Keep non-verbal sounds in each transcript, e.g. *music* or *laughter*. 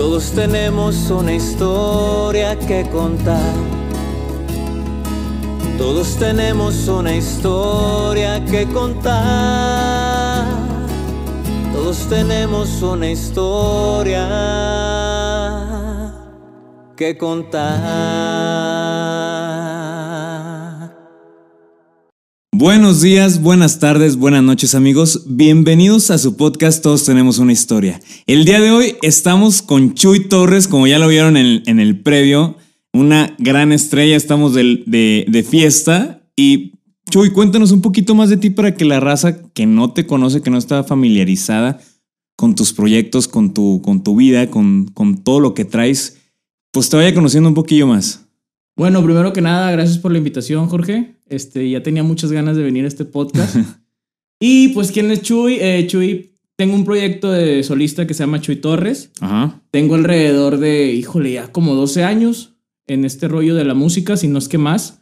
Todos tenemos una historia que contar. Todos tenemos una historia que contar. Todos tenemos una historia que contar. Buenos días, buenas tardes, buenas noches amigos. Bienvenidos a su podcast Todos tenemos una historia. El día de hoy estamos con Chuy Torres, como ya lo vieron en, el previo, una gran estrella, estamos de, fiesta. Y Chuy, cuéntanos un poquito más de ti para que la raza que no te conoce, que no está familiarizada con tus proyectos, con tu, con tu vida, con, con todo lo que traes, pues te vaya conociendo un poquillo más. Bueno, primero que nada, gracias por la invitación, Jorge. Este, ya tenía muchas ganas de venir a este podcast. *laughs* y pues, ¿quién es Chuy? Eh, Chuy, tengo un proyecto de solista que se llama Chuy Torres. Ajá. Tengo alrededor de, híjole, ya como 12 años en este rollo de la música, si no es que más.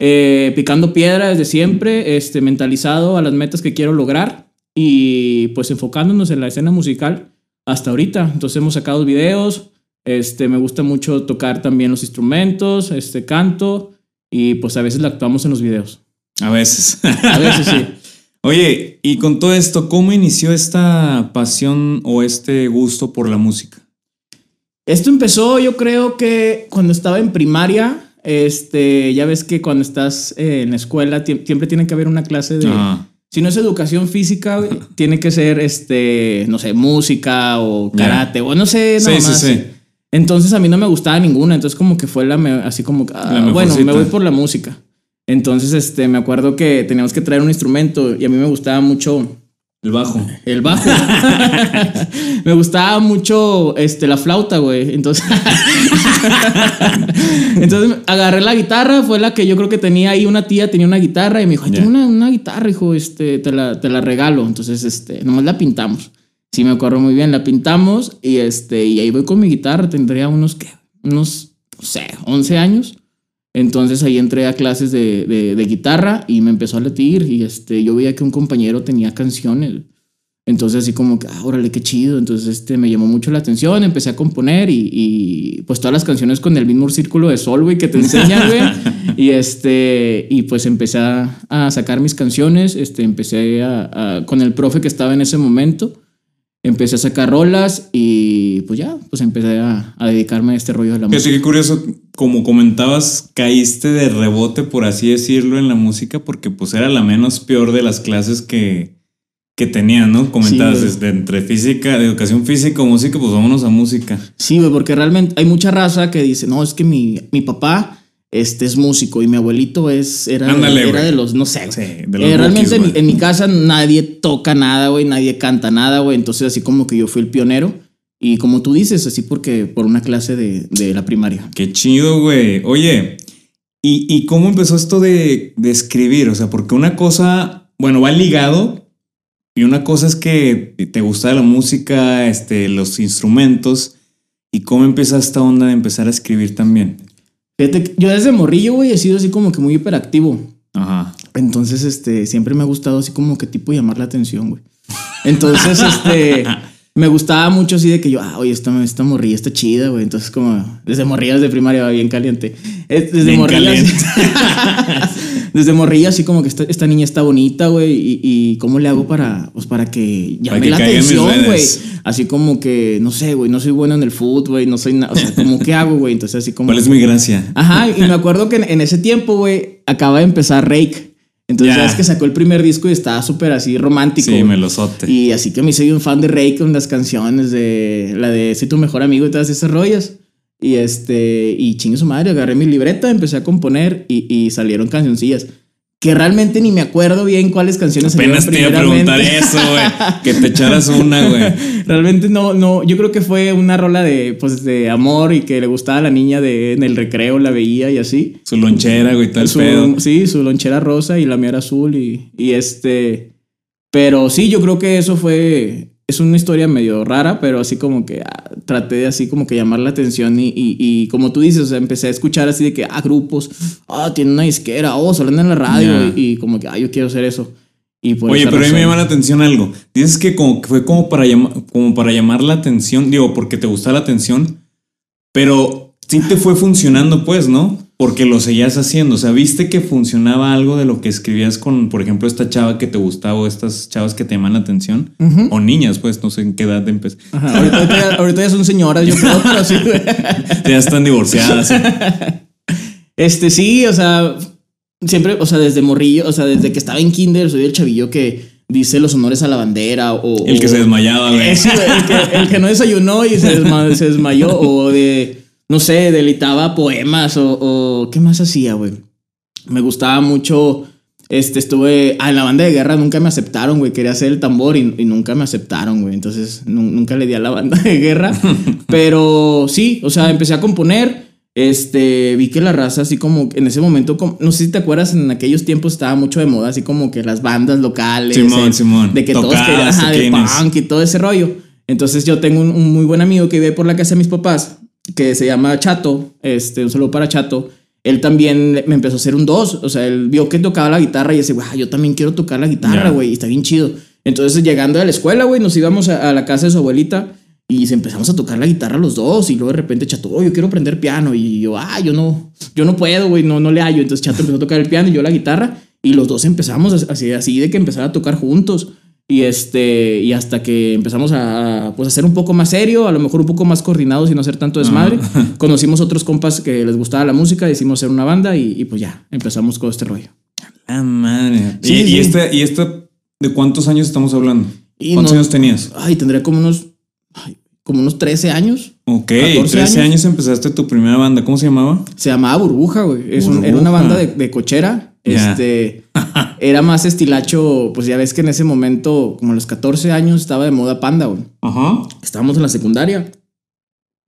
Eh, picando piedra desde siempre, este, mentalizado a las metas que quiero lograr y pues enfocándonos en la escena musical hasta ahorita. Entonces hemos sacado videos, este, me gusta mucho tocar también los instrumentos, este, canto y pues a veces la actuamos en los videos. A veces. A veces sí. *laughs* Oye, y con todo esto, ¿cómo inició esta pasión o este gusto por la música? Esto empezó, yo creo que cuando estaba en primaria, este, ya ves que cuando estás eh, en la escuela siempre tiene que haber una clase de, si no es educación física, *laughs* tiene que ser, este, no sé, música o karate o no sé, Sí, nada sí, más. sí. Entonces a mí no me gustaba ninguna, entonces como que fue la, así como, ah, La bueno, me voy por la música. Entonces, este, me acuerdo que teníamos que traer un instrumento y a mí me gustaba mucho El bajo. el bajo. *laughs* me gustaba mucho este, la flauta, güey. Entonces, *laughs* entonces agarré la guitarra, fue la que yo creo que tenía ahí una tía, tenía una guitarra y me dijo, "Ay, tengo una guitarra, hijo, este, te la, te la regalo. Entonces, este, nomás la pintamos. Sí, me acuerdo muy bien, la pintamos y este, y ahí voy con mi guitarra, tendría unos, ¿qué? Unos, no sé, 11 años. Entonces ahí entré a clases de, de- de guitarra y me empezó a latir y este, yo veía que un compañero tenía canciones. Entonces así como que, ah, órale, qué chido. Entonces este, me llamó mucho la atención, empecé a componer y, y, pues todas las canciones con el mismo círculo de sol, güey, que te enseñan, güey. *laughs* y este, y pues empecé a, a sacar mis canciones, este, empecé a, a- con el profe que estaba en ese momento. Empecé a sacar rolas y pues ya, pues empecé a, a dedicarme a este rollo de la música. Fíjate qué curioso, como comentabas, caíste de rebote, por así decirlo, en la música, porque pues era la menos peor de las clases que, que tenían, ¿no? Comentabas Sí, desde entre física, de educación física o música, pues vámonos a música. Sí, güey, porque realmente hay mucha raza que dice, no, es que mi, mi papá este, es músico y mi abuelito es, era, Ándale, era de los, no sé, Sí, de los Eh, realmente bookies, en mi casa nadie toca nada, güey, nadie canta nada, güey. Entonces así como que yo fui el pionero. Y como tú dices, así porque por una clase de, de la primaria. Qué chido, güey. Oye, ¿y, y cómo empezó esto de, de escribir? O sea, porque una cosa, bueno, va ligado y una cosa es que te gusta la música, este, los instrumentos. ¿Y cómo empieza esta onda de empezar a escribir también? Fíjate, yo desde morrillo, güey, he sido así como que muy hiperactivo. Ajá. Entonces, este, siempre me ha gustado así como que tipo llamar la atención, güey. Entonces, este, *laughs* me gustaba mucho así de que yo, ah, oye, esta, esta morrilla está chida, güey. Entonces, como, desde morrilla, desde primaria, va bien caliente. Es- Desde Bien morrilla. así- caliente. *laughs* desde morrilla, así como que esta, esta niña está bonita, güey. Y, y cómo le hago para, pues, para que llame que la atención, güey. Así como que, no sé, güey, no soy bueno en el fútbol, güey, no soy nada. O sea, como, ¿qué hago, güey? Entonces, así como. ¿Cuál es mi gracia? Ajá, y me acuerdo que en, en ese tiempo, güey, acaba de empezar Rake. Entonces, Ya. sabes que sacó el primer disco y estaba súper así romántico. Sí, melosote. Y así que me hice un fan de Rake con las canciones de la de Soy tu mejor amigo y todas esas rollas. Y este, y chingue su madre, agarré mi libreta, empecé a componer y, y salieron cancioncillas. Que realmente ni me acuerdo bien cuáles canciones Apenas te iba a preguntar eso, güey. Que te echaras una, güey. *laughs* Realmente no, no, yo creo que fue una rola de, pues, de amor y que le gustaba a la niña de en el recreo, la veía y así. Su lonchera, güey, tal Su- pedo. sí, su lonchera rosa y la mía era azul y, y este... Pero sí, yo creo que eso fue... Es una historia medio rara, pero así como que ah, traté de así como que llamar la atención y, y, y como tú dices, o sea, empecé a escuchar así de que, ah, grupos, ah, tiene una disquera, oh, salen en la radio y, y como que, ah, yo quiero hacer eso. Y por Oye, pero a mí me llama la atención algo. Dices que como que fue como para, llama- como para llamar la atención, digo, porque te gusta la atención, pero sí te fue funcionando, pues, ¿no? Porque lo seguías haciendo. O sea, viste que funcionaba algo de lo que escribías con, por ejemplo, esta chava que te gustaba o estas chavas que te llaman la atención. O niñas, pues, no sé en qué edad empezó. Ahorita, ahorita ya, ahorita ya son señoras, yo creo, pero sí. *laughs* Ya están divorciadas. ¿sí? Este, sí, o sea, siempre, o sea, desde morrillo, o sea, desde que estaba en kinder, soy el chavillo que dice los honores a la bandera o... El que o- se desmayaba, güey. Eh, sí, güey, el, que, el que no desayunó y se, desma- se desmayó o de, no sé, delitaba poemas o, o ¿qué más hacía, güey? Me gustaba mucho, este, estuve, ah, en la banda de guerra nunca me aceptaron, güey, quería hacer el tambor y, y nunca me aceptaron, güey, entonces nu- nunca le di a la *laughs* banda de guerra, *laughs* pero sí, o sea, empecé a componer. Este, vi que la raza, así como en ese momento, como- no sé si te acuerdas, en aquellos tiempos estaba mucho de moda, así como que las bandas locales, Simón, eh, Simón. de que todos Tocadas, querían, ajá, de punk y todo ese rollo. Entonces yo tengo un, un muy buen amigo que vive por la casa de mis papás, que se llama Chato, este, un saludo para Chato. Él también me empezó a hacer un dos, o sea, él vio que tocaba la guitarra y dice, güey, yo también quiero tocar la guitarra, güey, y está bien chido. Entonces llegando a la escuela, güey, nos íbamos a, a la casa de su abuelita y se empezamos a tocar la guitarra los dos y luego de repente Chato, oh, yo quiero aprender piano y yo, ah, yo no, yo no puedo, güey, no, no le hallo. Entonces Chato empezó a tocar el piano y yo la guitarra y los dos empezamos así, así de que empezar a tocar juntos. Y este, y hasta que empezamos a, a, pues, a ser un poco más serio, a lo mejor un poco más coordinados y no hacer tanto desmadre. *laughs* Conocimos otros compas que les gustaba la música, decidimos hacer una banda y, y pues ya, empezamos con este rollo. Ah, madre. Sí, ¿Y, y sí. este, ¿Y este de cuántos años estamos hablando? Y ¿Cuántos no- años tenías? Ay, tendría como unos, ay, como unos 13 años. Ok, 14 13 años. años. empezaste tu primera banda. ¿Cómo se llamaba? Se llamaba Burbuja, güey. Es un- era una banda de, de cochera. Este *laughs* era más estilacho, pues ya ves que en ese momento, como a los 14 años, estaba de moda Panda, güey. Ajá. Estábamos en la secundaria.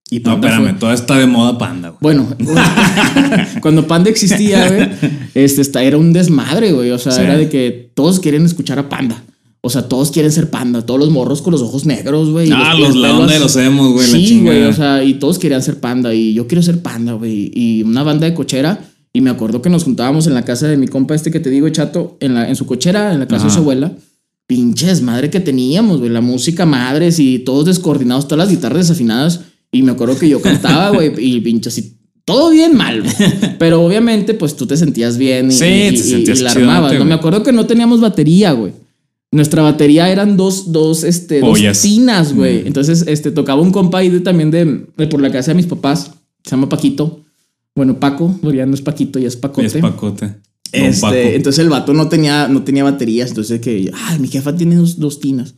Y No, espérame, fue- toda está de moda panda, güey. Bueno, *laughs* *laughs* cuando Panda existía, güey, este esta, era un desmadre, güey. O sea, Sí. era de que todos quieren escuchar a Panda. O sea, todos quieren ser Panda. Todos los morros con los ojos negros, güey. Ah, los la onda de los emos, güey, la Sí, güey. O sea, y todos querían ser Panda. Y yo quiero ser Panda, güey. Y una banda de cochera. Y me acuerdo que nos juntábamos en la casa de mi compa este que te digo, Chato, en, la, en su cochera, en la casa de su abuela. Pinches madre que teníamos, güey. La música madres y todos descoordinados, todas las guitarras desafinadas. Y me acuerdo que yo cantaba, *laughs* güey, y pinches y todo bien mal, güey. Pero obviamente, pues tú te sentías bien y, Sí, y- te y- sentías y la armabas. ¿no? Me acuerdo que no teníamos batería, güey. Nuestra batería eran dos, dos, este, dos tinas, güey. Entonces, este, tocaba un compa ahí de, también de, de por la casa de mis papás. Se llama Paquito. Bueno, Paco, ya no es Paquito, ya es Pacote. Es pacote. Este, Paco. entonces el vato no tenía, no tenía baterías. Entonces que, ay, mi jefa tiene dos, dos tinas.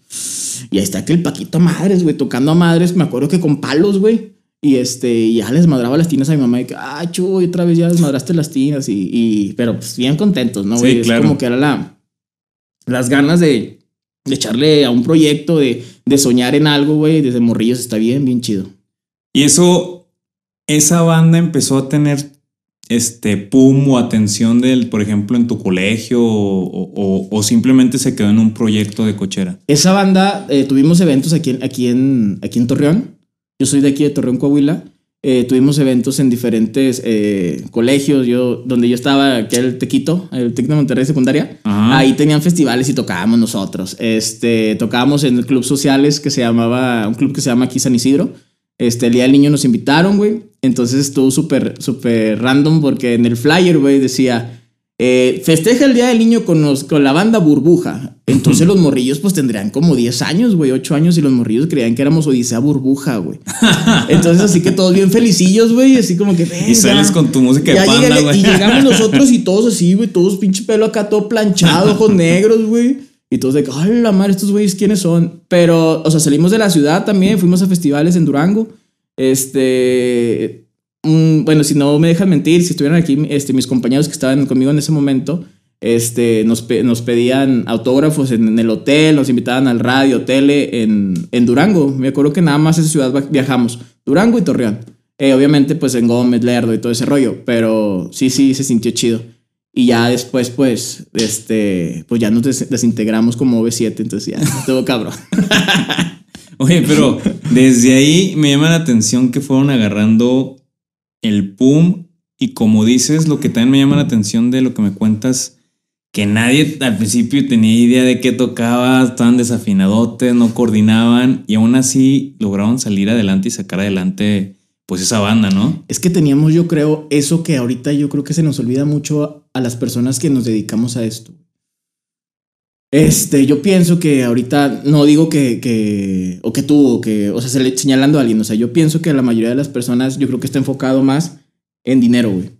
Y ahí está que el Paquito a madres, güey, tocando a madres. Me acuerdo que con palos, güey. Y este, y ya les madraba las tinas a mi mamá. Y que, ah, chuy, otra vez ya desmadraste las tinas. Y, y- pero pues bien contentos, ¿no, Sí, güey? Es claro. como que era la, las ganas de, de echarle a un proyecto, de, de soñar en algo, güey. Desde morrillos está bien, bien chido. Y eso, esa banda empezó a tener este pum o atención del, por ejemplo, en tu colegio o, o- o simplemente se quedó en un proyecto de cochera. Esa banda, eh, tuvimos eventos aquí, en- aquí, en, aquí en Torreón. Yo soy de aquí de Torreón, Coahuila. Eh, tuvimos eventos en diferentes eh, colegios. Yo, donde yo estaba, que era el Tequito, el Tec de Monterrey Secundaria. Ajá. Ahí tenían festivales y tocábamos nosotros. Este, tocábamos en el club sociales que se llamaba, un club que se llama aquí San Isidro. Este, el día del niño nos invitaron, güey. Entonces estuvo súper, súper random porque en el flyer, güey, decía, eh, festeja el día del niño con, los- con la banda Burbuja. Entonces *laughs* los morrillos pues tendrían como 10 años, güey, 8 años y los morrillos creían que éramos Odisea Burbuja, güey. Entonces así que todos bien felicillos, güey, así como que... Y "Ven, sales ya". con tu música de panda, güey. Y llegamos *laughs* nosotros y todos así, güey, todos pinche pelo acá todo planchado, ojos negros, güey. Y todos de que, ay, la madre, estos güeyes, ¿quiénes son? Pero, o sea, salimos de la ciudad también, fuimos a festivales en Durango. Este, mm, bueno, si no me dejan mentir, si estuvieran aquí este, mis compañeros que estaban conmigo en ese momento, este, nos, pe- nos pedían autógrafos en, en el hotel, nos invitaban al radio, tele en, en Durango. Me acuerdo que nada más a esa ciudad viajamos, Durango y Torreón. Eh, obviamente, pues en Gómez, Lerdo y todo ese rollo, pero sí, sí, se sintió chido. Y ya después, pues, este, pues ya nos des- desintegramos como V7, entonces ya *laughs* estuvo cabrón. *laughs* Oye, pero desde ahí me llama la atención que fueron agarrando el pum y como dices, lo que también me llama la atención de lo que me cuentas, que nadie al principio tenía idea de qué tocaba, estaban desafinadotes, no coordinaban y aún así lograron salir adelante y sacar adelante pues esa banda, ¿no? Es que teníamos, yo creo, eso que ahorita yo creo que se nos olvida mucho a las personas que nos dedicamos a esto. Este, yo pienso que ahorita, no digo que, que o que tú, o que, o sea, se le- señalando a alguien, o sea, yo pienso que la mayoría de las personas, yo creo que está enfocado más en dinero, güey.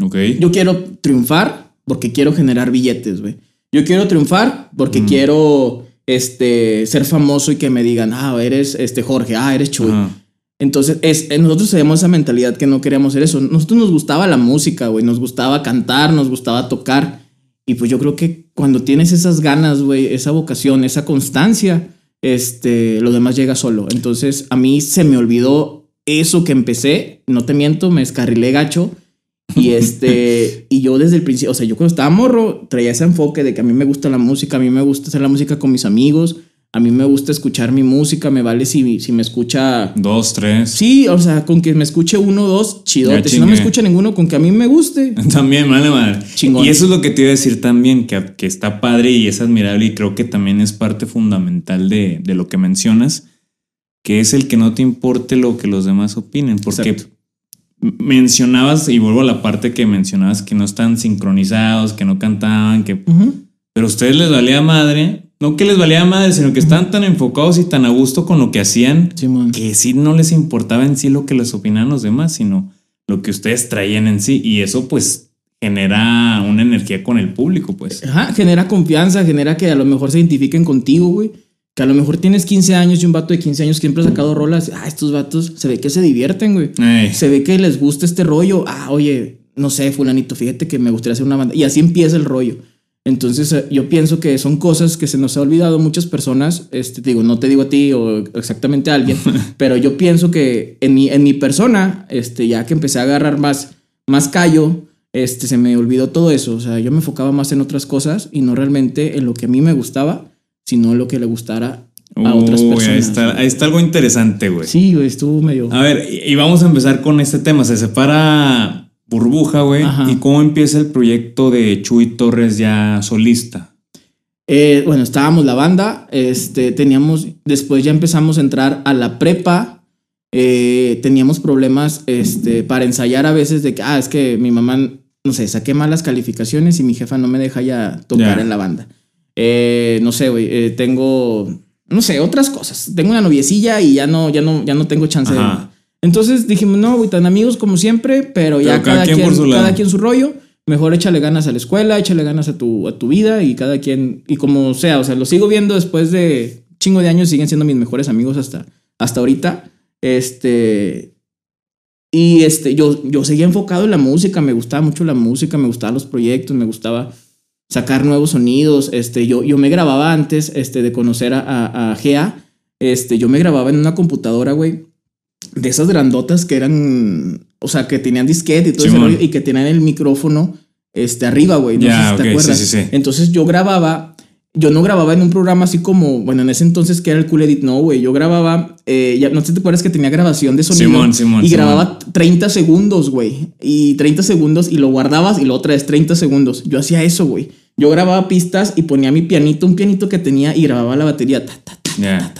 Ok. Yo quiero triunfar porque quiero generar billetes, güey. Yo quiero triunfar porque Mm. quiero, este, ser famoso y que me digan, ah, eres, este, Jorge, ah, eres Chuy. Ajá. Entonces, es, eh, nosotros teníamos esa mentalidad que no queríamos hacer eso. Nosotros nos gustaba la música, güey. Nos gustaba cantar, nos gustaba tocar. Y pues yo creo que cuando tienes esas ganas, güey, esa vocación, esa constancia, este, lo demás llega solo. Entonces, a mí se me olvidó eso que empecé. No te miento, me escarrilé gacho. Y este, *laughs* y yo desde el principio, o sea, yo cuando estaba morro, traía ese enfoque de que a mí me gusta la música, a mí me gusta hacer la música con mis amigos, a mí me gusta escuchar mi música, me vale si, si me escucha Dos, tres. Sí, o sea, con que me escuche uno dos, chidote. Si no me escucha ninguno, con que a mí me guste. *laughs* También, vale madre. Chingón. Y eso es lo que te iba a decir también, que, que está padre y es admirable y creo que también es parte fundamental de, de lo que mencionas, que es el que no te importe lo que los demás opinen, porque Exacto. mencionabas, y vuelvo a la parte que mencionabas, que no están sincronizados, que no cantaban, que... Pero a ustedes les valía madre, no que les valía madre, sino que estaban tan enfocados y tan a gusto con lo que hacían, que sí no les importaba en sí lo que les opinaban los demás, sino lo que ustedes traían en sí. Y eso pues genera una energía con el público, pues. Ajá, genera confianza, genera que a lo mejor se identifiquen contigo, güey. Que a lo mejor tienes 15 años y un vato de 15 años que siempre ha sacado rolas. Ah, estos vatos se ve que se divierten, güey. Ey, Se ve que les gusta este rollo. Ah, oye, no sé, fulanito, fíjate que me gustaría hacer una banda. Y así empieza el rollo. Entonces, eh, yo pienso que son cosas que se nos ha olvidado muchas personas. Este, te digo, no te digo a ti o exactamente a alguien, *laughs* pero yo pienso que en mi, en mi persona, este, ya que empecé a agarrar más, más callo, este, se me olvidó todo eso. O sea, yo me enfocaba más en otras cosas y no realmente en lo que a mí me gustaba, sino en lo que le gustara a otras uy, personas. ahí, está, ahí está algo interesante, güey. Sí, güey, estuvo medio. A ver, y vamos a empezar con este tema. Se separa Burbuja, güey. ¿Y cómo empieza el proyecto de Chuy Torres ya solista? Eh, bueno, estábamos la banda, este, teníamos, después ya empezamos a entrar a la prepa, eh, teníamos problemas este, para ensayar a veces de que, ah, es que mi mamá, no sé, saqué malas calificaciones y mi jefa no me deja ya tocar en la banda. Eh, no sé, güey, tengo, no sé, otras cosas. Tengo una noviecilla y ya no, ya no, ya no tengo chance Ajá. de... Entonces dijimos, no, güey, tan amigos como siempre, pero ya cada cada, quien por su lado. cada quien su rollo. Mejor échale ganas a la escuela, échale ganas a tu, a tu vida y cada quien, y como sea, o sea, lo sigo viendo después de chingo de años, siguen siendo mis mejores amigos hasta, hasta ahorita. Este, y este, yo, yo seguía enfocado en la música, me gustaba mucho la música, me gustaban los proyectos, me gustaba sacar nuevos sonidos. Este, yo, yo me grababa antes este, de conocer a, a, a Gea, este, yo me grababa en una computadora, güey, de esas grandotas que eran, o sea, que tenían disquete y todo ese Simón. rollo, y que tenían el micrófono este, arriba, güey. No sé si te acuerdas. sí, sí, sí. Entonces yo grababa, yo no grababa en un programa así como, bueno, en ese entonces que era el Cool Edit, no, güey. Yo grababa, eh, ya no sé si te acuerdas que tenía grabación de sonido. Simón, Simón, Y grababa 30 segundos, güey. Y 30 segundos y lo guardabas y lo otra vez 30 segundos. Yo hacía eso, güey. Yo grababa pistas y ponía mi pianito, un pianito que tenía y grababa la batería. Ta, ta, ta, Ya.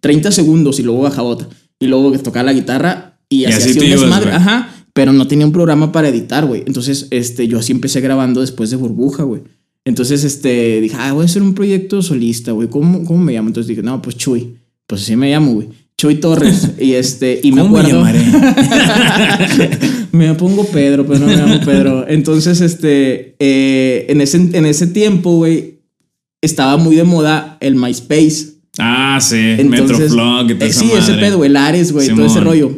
30 segundos y luego bajaba otra. Y luego tocaba la guitarra y, así así hacía te un ibas. Ajá. Pero no tenía un programa para editar, güey. Entonces, este, yo así empecé grabando después de Burbuja, güey. Entonces, este, dije, ah, voy a hacer un proyecto solista, güey. ¿Cómo, ¿Cómo me llamo? Entonces dije, no, pues Chuy. Pues así me llamo, güey. Chuy Torres. *laughs* y este, y me ¿Cómo me acuerdo. llamaré? *laughs* me pongo Pedro, pero no me llamo Pedro. Entonces, este, eh, en, ese, en ese tiempo, güey, estaba muy de moda el MySpace. Ah, sí. Entonces, Metroflog eh, sí, ese madre. pedo, el Ares, güey, todo ese rollo.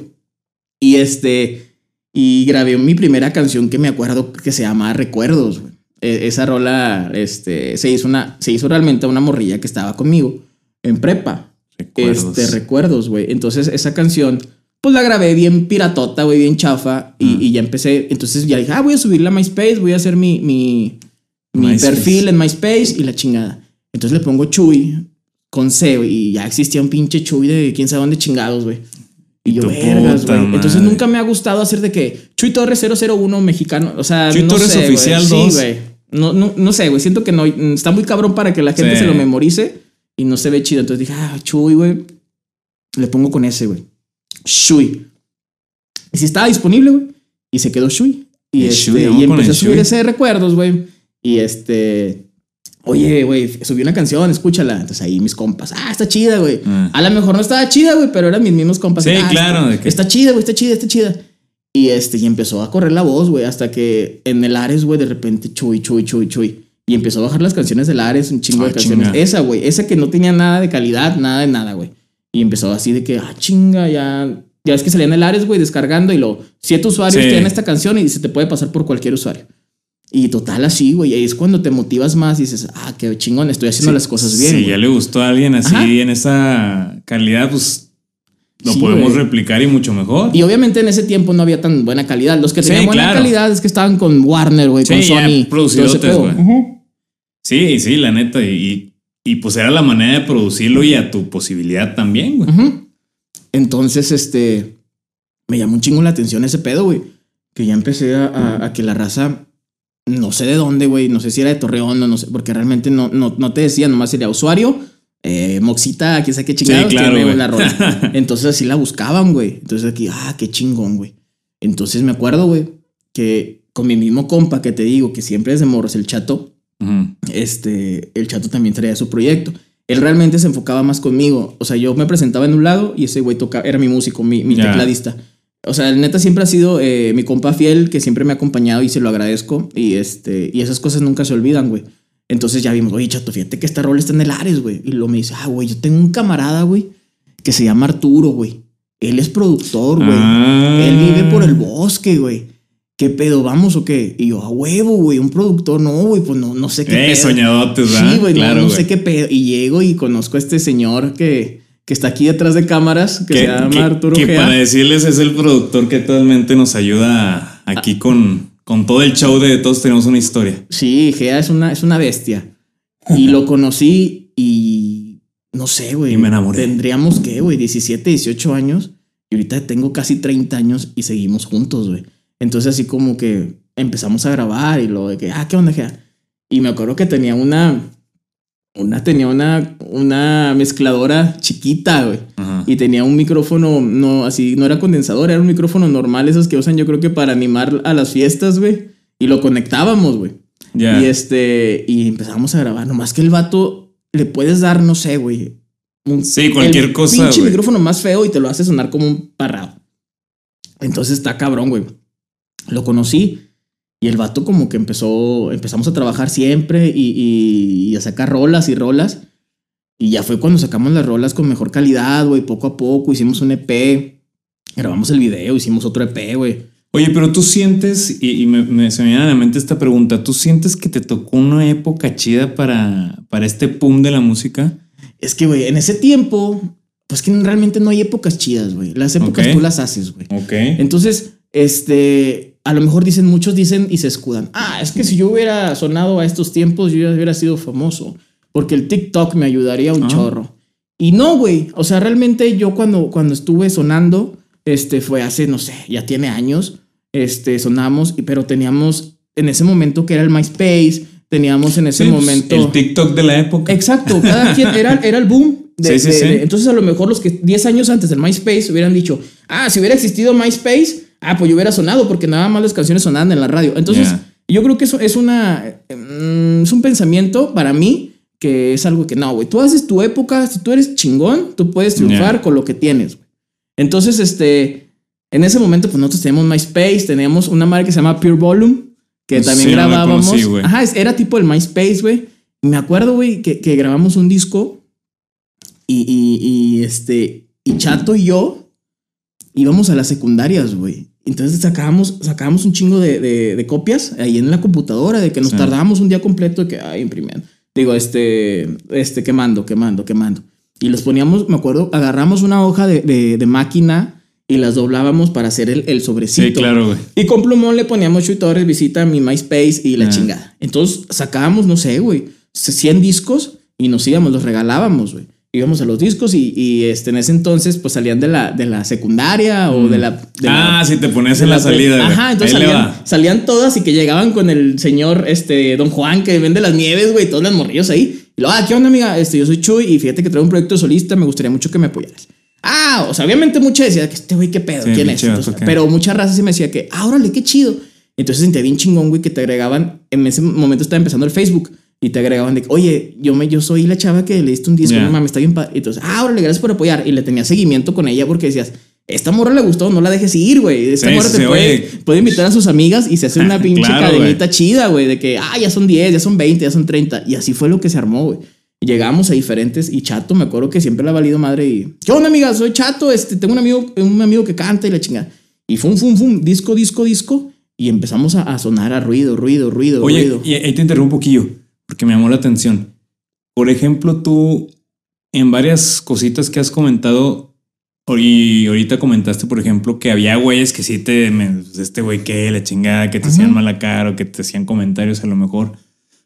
Y este, y grabé mi primera canción que me acuerdo que se llama Recuerdos, güey. E- esa rola, este, se hizo una, se hizo realmente a una morrilla que estaba conmigo en prepa. Recuerdos. Este, recuerdos, güey. Entonces, esa canción, pues la grabé bien piratota, güey, bien chafa. Y, Mm. y ya empecé. Entonces ya dije, ah, voy a subirla a MySpace, voy a hacer mi, mi, mi perfil en MySpace y la chingada. Entonces le pongo Chuy con C, güey, y ya existía un pinche Chuy de quién sabe dónde chingados, güey. Y yo, vergas, güey. Entonces nunca me ha gustado hacer de que Chuy Torres 001 mexicano. O sea, Chuy no Torres sé, oficial Sí, 2. güey. no, no, no sé, güey. Siento que no, está muy cabrón para que la gente Sí. se lo memorice y no se ve chido. Entonces dije, ah, Chuy, güey. Le pongo con ese, güey. Shui. Y si estaba disponible, güey. Y se quedó Shui. Y, este, y empecé a subir Shui. ese de recuerdos, güey. Y este. Oye, güey, subí una canción, escúchala. Entonces ahí mis compas, ah, está chida, güey. Ah. A lo mejor no estaba chida, güey, pero eran mis mismos compas. Sí, Ah, claro, Está, que- está chida, güey, está chida, está chida. Y este, y empezó a correr la voz, güey, hasta que en el Ares, güey, de repente, chuy, chuy, chuy, chuy. Y empezó a bajar las canciones del Ares, un chingo Ah, de canciones. chinga. Esa, güey, esa que no tenía nada de calidad, nada de nada, güey. Y empezó así de que, ah, chinga, ya. Ya es que salía en el Ares, güey, descargando y lo. Siete usuarios Sí. tienen esta canción y se te puede pasar por cualquier usuario. Y total, así, güey. Ahí es cuando te motivas más y dices, ah, qué chingón, estoy haciendo las cosas bien. Si güey". ya le gustó a alguien así Ajá. en esa calidad, pues lo Sí, podemos replicar y mucho mejor. Y obviamente en ese tiempo no había tan buena calidad. Los que Sí, tenían buena claro. calidad es que estaban con Warner, güey, con Sony. producidotes, todo ese pedo. güey. Ujú. Sí, sí, la neta. Y, y pues era la manera de producirlo y a tu posibilidad también, güey. Entonces, este, me llamó un chingo la atención ese pedo, güey. Que ya empecé a, a- a que la raza, no sé de dónde, güey, no sé si era de Torreón o no sé, porque realmente no, no, no te decía, nomás sería usuario, eh, Moxita, quién sabe qué chingados, claro, tiene la rola. *laughs* Entonces así la buscaban, güey. Entonces aquí, ah, qué chingón, güey. Entonces me acuerdo, güey, que con mi mismo compa que te digo, que siempre es de morros, el chato, Ujú. este, el chato también traía su proyecto. Él realmente se enfocaba más conmigo. O sea, yo me presentaba en un lado y ese güey tocaba, era mi músico, mi, mi Ya. tecladista. O sea, el neta siempre ha sido eh, mi compa fiel, que siempre me ha acompañado y se lo agradezco. Y, este, y esas cosas nunca se olvidan, güey. Entonces ya vimos, oye, chato, fíjate que esta rol está en el Ares, güey. Y luego me dice, ah, güey, yo tengo un camarada, güey, que se llama Arturo, güey. Él es productor, güey. Ah. Él vive por el bosque, güey. ¿Qué pedo? ¿Vamos o qué? Y yo, a huevo, güey, un productor. No, güey, pues no, no sé qué Eh, pedo. soñadotes. Sí, güey, no- claro, no, güey. sé qué pedo. Y llego y conozco a este señor que, que está aquí detrás de cámaras, que, se llama que- Arturo que Gea. para decirles es el productor que actualmente nos ayuda aquí con, con todo el show de Todos Tenemos una Historia. Sí, Gea es una, es una bestia. Y lo conocí y no sé, güey. Y me enamoré. Tendríamos, ¿qué, güey? 17, 18 años. Y ahorita tengo casi 30 años y seguimos juntos, güey. Entonces así como que empezamos a grabar y lo de que, ah, ¿qué onda, Gea? Y me acuerdo que tenía una, una, tenía una, una mezcladora chiquita, güey. Ajá. Y tenía un micrófono, no, así, no era condensador, era un micrófono normal, esos que usan yo creo que para animar a las fiestas, güey. Y lo conectábamos, güey. Y este, y empezamos a grabar. Nomás que el vato le puedes dar, no sé, güey. un- Sí, cualquier el cosa, Pinche güey. micrófono más feo y te lo hace sonar como un parrado. Entonces está cabrón, güey. Lo conocí y el vato como que empezó, empezamos a trabajar siempre y, y- y a sacar rolas y rolas. Y ya fue cuando sacamos las rolas con mejor calidad, güey, poco a poco. Hicimos un EP, grabamos el video, hicimos otro EP, güey. Oye, pero tú sientes, y, y me, me se me viene a la mente esta pregunta, ¿tú sientes que te tocó una época chida para, para este pum de la música? Es que, güey, en ese tiempo, pues que realmente no hay épocas chidas, güey. Las épocas Ok. tú las haces, güey. Ok. Entonces, este, a lo mejor dicen, muchos dicen y se escudan. Ah, es que si yo hubiera sonado a estos tiempos, yo ya hubiera sido famoso. Porque el TikTok me ayudaría un Ah. chorro. Y no, güey. O sea, realmente yo cuando, cuando estuve sonando, este, fue hace, no sé, ya tiene años. Este, sonamos, y- pero teníamos en ese momento que era el MySpace, teníamos en ese Sí, pues, momento. El TikTok de la época. Exacto, cada *laughs* quien era, era el boom. de- Sí, sí, de- sí. de- entonces, a lo mejor los que 10 años antes del MySpace hubieran dicho, ah, si hubiera existido MySpace, ah, pues yo hubiera sonado porque nada más las canciones sonaban en la radio. Entonces, yo creo que eso es una. mm, es un pensamiento para mí que es algo que no, güey. Tú haces tu época, si tú eres chingón, tú puedes triunfar con lo que tienes. Entonces, este. En ese momento, pues nosotros teníamos MySpace, teníamos una marca que se llama Pure Volume, que también Sí, no la grabábamos. conocí. Ajá, era tipo el MySpace, güey. Me acuerdo, güey, que, que grabamos un disco y, y, y, este, y Chato y yo íbamos a las secundarias, güey. Entonces sacábamos, sacábamos un chingo de, de- de copias ahí en la computadora, de que nos Sí. tardábamos un día completo de que, ay, imprimiendo. Digo, este, este, quemando, quemando, quemando. Y los poníamos, me acuerdo, agarramos una hoja de, de- de máquina y las doblábamos para hacer el, el sobrecito. Sí, claro, güey. Y con plumón le poníamos Chuy Torres, visita a mi MySpace y la Ah. chingada. Entonces sacábamos, no sé, güey, 100 discos y nos íbamos, los regalábamos, güey. Íbamos a los discos y, y, este, en ese entonces pues salían de la, de la secundaria o de la... de la- ah, si te ponías en la salida. Ajá, entonces salían, salían todas y que llegaban con el señor este, Don Juan que vende las nieves, güey, todos los morrillos ahí. Y luego, ah, ¿qué onda, amiga? Este, yo soy Chuy y fíjate que traigo un proyecto solista, me gustaría mucho que me apoyaras. Ah, o sea, obviamente mucha decía que este güey, qué pedo, Sí, ¿quién es? Entonces, pero mucha raza sí me decía que, ah, órale, qué chido. Entonces sentía bien chingón, güey, que te agregaban, en ese momento estaba empezando el Facebook y te agregaban de, oye, yo, me, yo soy la chava que le diste un disco, Ya. no mames, está bien padre. Y Entonces, ah, órale, gracias por apoyar. Y le tenía seguimiento con ella porque decías, esta morra le gustó, no la dejes ir, güey. Esta Sí, morra sí, te puede, oye. puede invitar a sus amigas y se hace una *laughs* pinche Claro, cadenita chida, güey, de que, ah, ya son 10, ya son 20, ya son 30. Y así fue lo que se armó, güey. Llegamos a diferentes y Chato, me acuerdo que siempre le ha valido madre y, ¿qué onda, amiga? Soy Chato, este, tengo un amigo, un amigo que canta y la chingada. Y fum, fum, fum, disco, disco, disco. Y empezamos a, a sonar a ruido, ruido, ruido, Oye, ruido. y ahí te interrumpo un poquillo, porque me llamó la atención. Por ejemplo, tú, en varias cositas que has comentado, y ahorita comentaste, por ejemplo, que había güeyes que sí te, me- este güey que la chingada, que te hacían mala cara o que te hacían comentarios a lo mejor.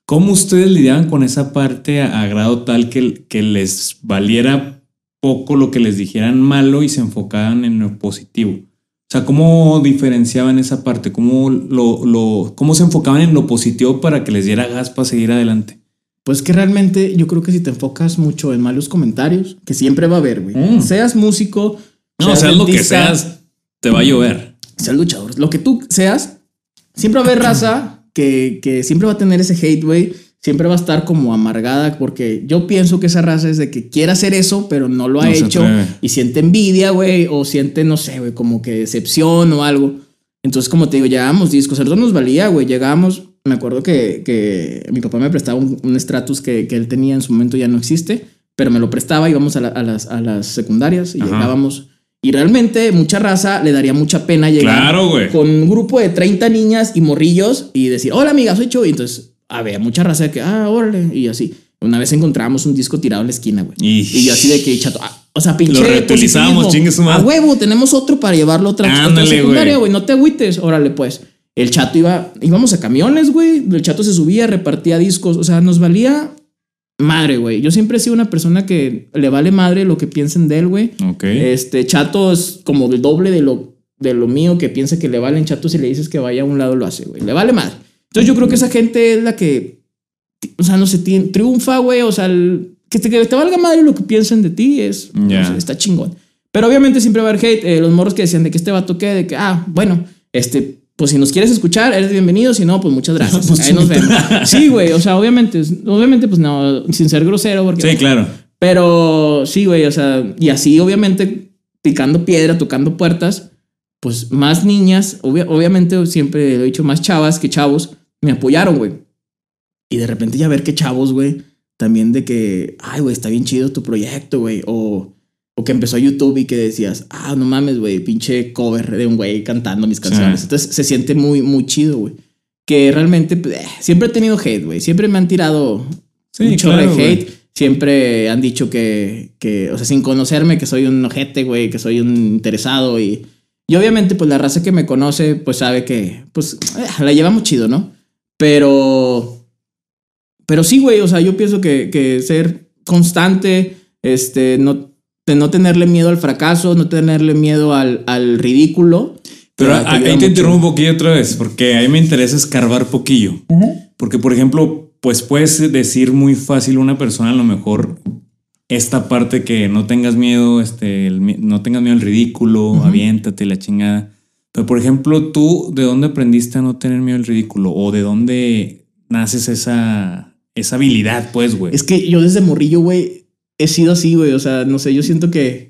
¿Cómo ustedes lidiaban con esa parte a, a grado tal que, que les valiera poco lo que les dijeran malo y se enfocaban en lo positivo? O sea, ¿cómo diferenciaban esa parte? ¿Cómo, lo, lo, ¿Cómo se enfocaban en lo positivo para que les diera gas para seguir adelante? Pues que realmente yo creo que si te enfocas mucho en malos comentarios, que siempre va a haber, güey. Mm. Seas músico, No, seas lo que seas, te va a llover. seas luchador, lo que tú seas, siempre va a haber raza que, que siempre va a tener ese hate, güey. Siempre va a estar como amargada porque yo pienso que esa raza es de que quiere hacer eso, pero no lo ha No hecho y siente envidia, güey, o siente, no sé, güey, como que decepción o algo. Entonces, como te digo, llegábamos discos, nosotros nos valía, güey, llegábamos, me acuerdo que, que mi papá me prestaba un, un Stratus que, que él tenía en su momento ya no existe, pero me lo prestaba, íbamos a, la- a las, a las secundarias y Ajá. llegábamos. Y realmente mucha raza le daría mucha pena llegar Claro, con un grupo de 30 niñas y morrillos y decir, hola amiga, soy Chuy. Entonces, había mucha raza de que, ah, órale, y así. Una vez encontramos un disco tirado en la esquina, güey. Y- Y yo así de que, chato, ah, o sea, pinche. Lo positivismo. chingue su madre. A huevo, tenemos otro para llevarlo otra, otra Ándale, secundaria, güey. güey. No te agüites, órale, pues. El chato iba, íbamos a camiones, güey. El chato se subía, repartía discos. O sea, nos valía madre, güey. Yo siempre he sido una persona que le vale madre lo que piensen de él, güey. Ok. Este chato es como el doble de lo, de lo mío que piensa que le valen chato si le dices que vaya a un lado lo hace, güey. Le vale madre. Entonces yo creo que esa gente es la que, o sea, no sé, tien- triunfa, güey. O sea, el- que, te, que te valga madre lo que piensen de ti es, Ya. no sé, está chingón. Pero obviamente siempre va a haber hate. Eh, los morros que decían de que este vato qué, de que, ah, bueno, este, pues si nos quieres escuchar, eres bienvenido. Si no, pues muchas *laughs* gracias. Pues Ahí nos vemos. Sí, güey. O sea, obviamente, obviamente, pues no, sin ser grosero, porque sí, claro. pero sí, güey, o sea, y así obviamente picando piedra, tocando puertas, pues más niñas, obvia- obviamente siempre he dicho más chavas que chavos, me apoyaron, güey. Y de repente ya ver que chavos, güey, también de que, ay, güey, está bien chido tu proyecto, güey, o, o que empezó YouTube y que decías, ah, no mames, güey, pinche cover de un güey cantando mis canciones. Sí. Entonces se siente muy, muy chido, güey. Que realmente, pues, eh, siempre he tenido hate, güey. Siempre me han tirado Sí, un chorro claro, de hate. Siempre han dicho que, que, o sea, sin conocerme, que soy un ojete, güey, que soy un interesado y, y obviamente, pues la raza que me conoce, pues sabe que, pues, eh, la llevamos chido, ¿no? Pero, pero sí, güey, o sea, yo pienso que, que ser constante, este, no, de no tenerle miedo al fracaso, no tenerle miedo al, al ridículo. Pero a- ahí te mucho. interrumpo un poquillo otra vez, porque a mí me interesa escarbar poquillo. Porque, por ejemplo, pues puedes decir muy fácil una persona a lo mejor esta parte que no tengas miedo, este, el no tengas miedo al ridículo, aviéntate la chingada. Pero, por ejemplo, tú, ¿de dónde aprendiste a no tener miedo al ridículo? ¿O de dónde naces esa, esa habilidad, pues, güey? Es que yo desde morrillo, güey, he sido así, güey. O sea, no sé, yo siento que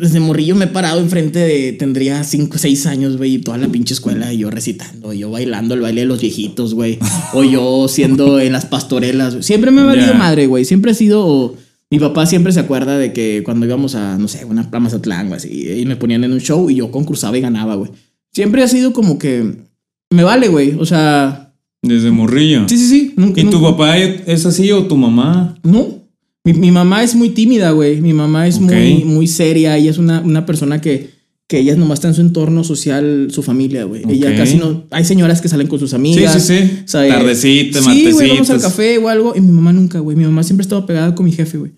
desde morrillo me he parado enfrente de, tendría 5 o 6 años, güey, y toda la pinche escuela, y yo recitando, y yo bailando el baile de los viejitos, güey. o yo siendo en las pastorelas. güey. Siempre me ha valido Ya. madre, güey. Siempre he sido... mi papá siempre se acuerda de que cuando íbamos a, no sé, una a Mazatlán, güey, así, y me ponían en un show y yo concursaba y ganaba, güey. Siempre ha sido como que me vale, güey. O sea, Desde morrillo. sí, sí, sí. nunca- ¿Y tu nunca- papá es así o tu mamá? no. Mi, mi mamá es muy tímida, güey. Mi mamá es muy, muy seria. Ella es una, una persona que, que ella nomás está en su entorno social, su familia, güey. Ella casi no. Hay señoras que salen con sus amigas. sí, sí, sí. o sea, eh, Tardecita, Sí, güey, vamos al café o algo. Y mi mamá nunca, güey. Mi mamá siempre estaba pegada con mi jefe, güey.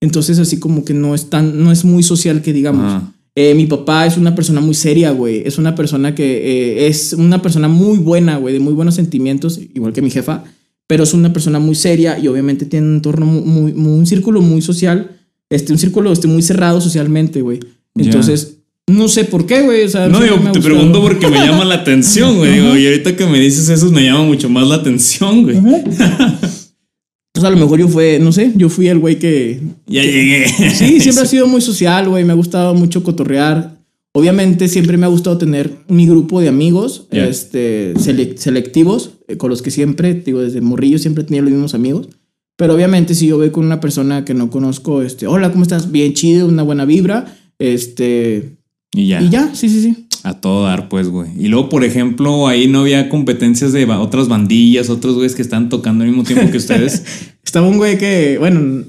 Entonces, así como que no es tan, no es muy social que digamos. Eh, mi papá es una persona muy seria, güey. Es una persona que eh, es una persona muy buena, güey, de muy buenos sentimientos, igual que mi jefa, pero es una persona muy seria y obviamente tiene un entorno muy, muy- un círculo muy social, este, un círculo este, muy cerrado socialmente, güey. Entonces, no sé por qué, güey. o sea, No, ha te pregunto porque me llama la atención, güey. Digo, y ahorita que me dices eso me llama mucho más la atención, güey. Pues a lo mejor yo fue, no sé, yo fui el güey que, Ya llegué. Sí, siempre ha *laughs* sido muy social, güey. Me ha gustado mucho cotorrear. Obviamente siempre me ha gustado tener mi grupo de amigos, Ya. este, sele- selectivos, con los que siempre, digo, desde morrillo siempre tenido los mismos amigos. Pero obviamente si yo voy con una persona que no conozco, este, hola, ¿cómo estás? Bien chido, una buena vibra, este, Y ya. y ya, sí, sí, sí. A todo dar, pues, güey. Y luego, por ejemplo, ahí no había competencias de ba- otras bandillas, otros güeyes que están tocando al mismo tiempo que ustedes. *laughs* Estaba un güey que, bueno,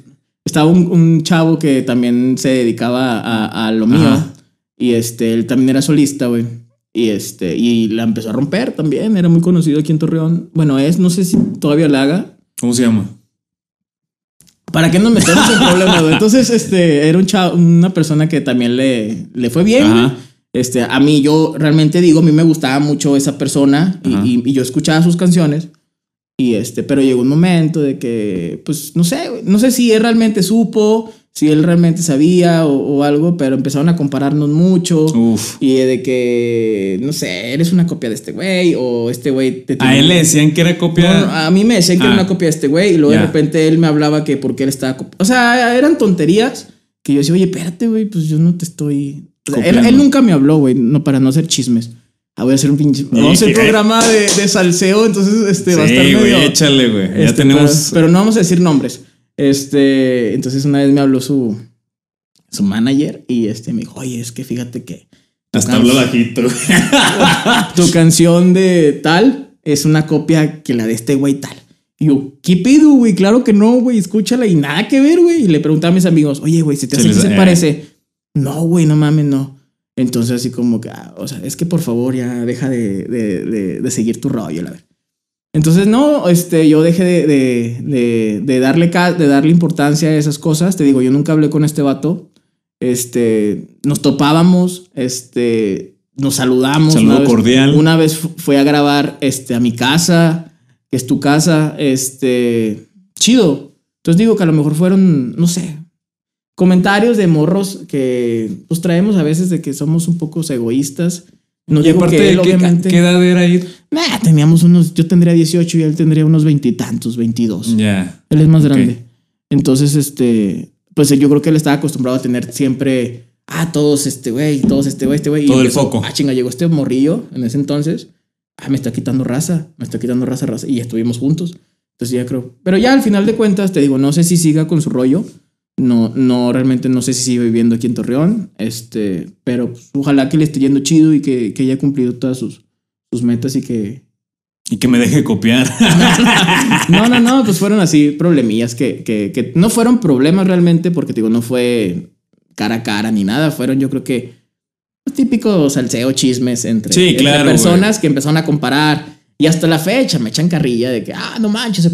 estaba un, un chavo que también se dedicaba a, a lo mío. Ajá. Y este, él también era solista, güey. Y este, y la empezó a romper también. Era muy conocido aquí en Torreón. Bueno, es, no sé si todavía la haga. ¿Cómo se llama? ¿Para qué nos metemos en problemas? Entonces, este, era un chavo, una persona que también le, le fue bien. Ajá. Este, a mí, yo realmente digo, a mí me gustaba mucho esa persona y, y- y yo escuchaba sus canciones. Y este, pero llegó un momento de que, pues, no sé, no sé si él realmente supo, si él realmente sabía o, o algo, pero empezaron a compararnos mucho. Uf. Y de que, no sé, eres una copia de este güey o este güey te A tiene- él le decían que era No, copia. no, a mí me decían que Ah. era una copia de este güey y luego Ya. de repente él me hablaba que porque él estaba... O sea, eran tonterías que yo decía, oye, espérate, güey, pues yo no te estoy... O sea, él, él nunca me habló, güey, no, para no hacer chismes. Ah, voy a hacer un pinche... Vamos a hacer *laughs* programa de, de salseo, entonces este va a sí, estar güey, medio... échale, güey. ya este, tenemos. Pero no vamos a decir nombres. Este, entonces una vez me habló su, su manager y este me dijo, oye, es que fíjate que... Hasta habla bajito. *laughs* tu canción de tal es una copia que la de este güey tal. Y yo, ¿qué pedo, güey? Claro que no, güey, escúchala y nada que ver, güey. Y le preguntaba a mis amigos, oye, güey, ¿se te hace que se eh. parece? No, güey, no mames, no. Entonces, así como que, ah, o sea, es que por favor ya deja de, de, de- de seguir tu rollo, la verdad. Entonces, no, este, yo dejé de, de, de, de darle, de darle importancia a esas cosas. Te digo, yo nunca hablé con este vato. Este, nos topábamos, este, nos saludamos. Saludo una vez- cordial. Una vez fu- fue a grabar, este, a mi casa, que es tu casa, este, chido. Entonces digo que a lo mejor fueron, no sé, comentarios de morros que pues traemos a veces de que somos un poco egoístas. No y aparte, que él, ¿qué, obviamente. ¿qué edad era ir? Nah, teníamos unos, yo tendría 18 y él tendría unos veintitantos, 22. Ya. Él es más grande. Entonces, este, pues yo creo que él estaba acostumbrado a tener siempre, ah, todos este güey, todos este güey, este güey. y Todo el foco. Ah, chinga, llegó este morrillo en ese entonces. Ah, me está quitando raza, me está quitando raza, raza. Y estuvimos juntos. Entonces ya creo. Pero ya al final de cuentas, te digo, no sé si siga con su rollo. No, no, realmente no sé si sigue viviendo aquí en Torreón. Este, pero pues, ojalá que le esté yendo chido y que, que haya cumplido todas sus, sus metas y que, Y que me deje copiar. *laughs* no, no, no, pues fueron así problemillas que, que, que no fueron problemas realmente porque te digo, no fue cara a cara ni nada, fueron yo creo que los típicos salseo chismes entre, Sí, entre claro, personas que empezaron a comparar y hasta la fecha me echan carrilla de que, ah, no manches,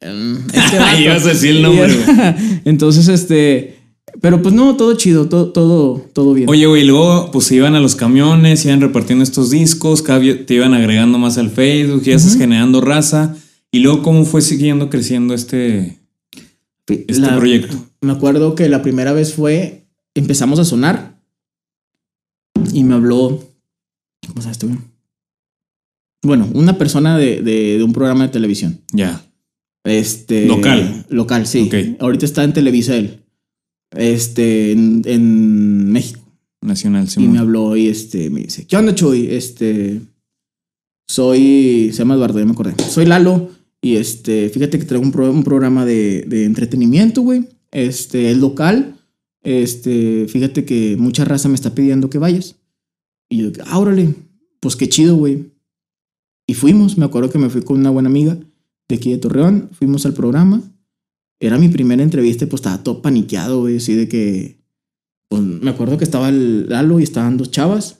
este *laughs* vato". Ibas a decir el nombre, *laughs* Entonces, este, pero pues no, todo chido, todo, todo, todo bien. Oye, güey, luego pues se iban a los camiones, iban repartiendo estos discos, cada te iban agregando más al Facebook, ya estás generando raza. Y luego, ¿cómo fue siguiendo creciendo este, este La- proyecto? Me acuerdo que la primera vez fue, empezamos a sonar y me habló, ¿cómo sabes tú? Bueno, una persona de, de- de un programa de televisión. Ya. Este, Local. Local, sí. Ahorita está en Televisa él. Este, en, en México. Nacional, Y me habló y este, me dice, ¿qué onda, Chuy? Este, soy, se llama Eduardo, ya me acordé. Soy Lalo y este, fíjate que traigo un, pro- un programa de, de entretenimiento, güey. Este, es local. Este, fíjate que mucha raza me está pidiendo que vayas. Y yo, ah, órale, pues qué chido, güey. Y fuimos, me acuerdo que me fui con una buena amiga de aquí de Torreón, fuimos al programa. Era mi primera entrevista, y pues estaba todo paniqueado, güey, así de que pues me acuerdo que estaba el Lalo y estaban dos chavas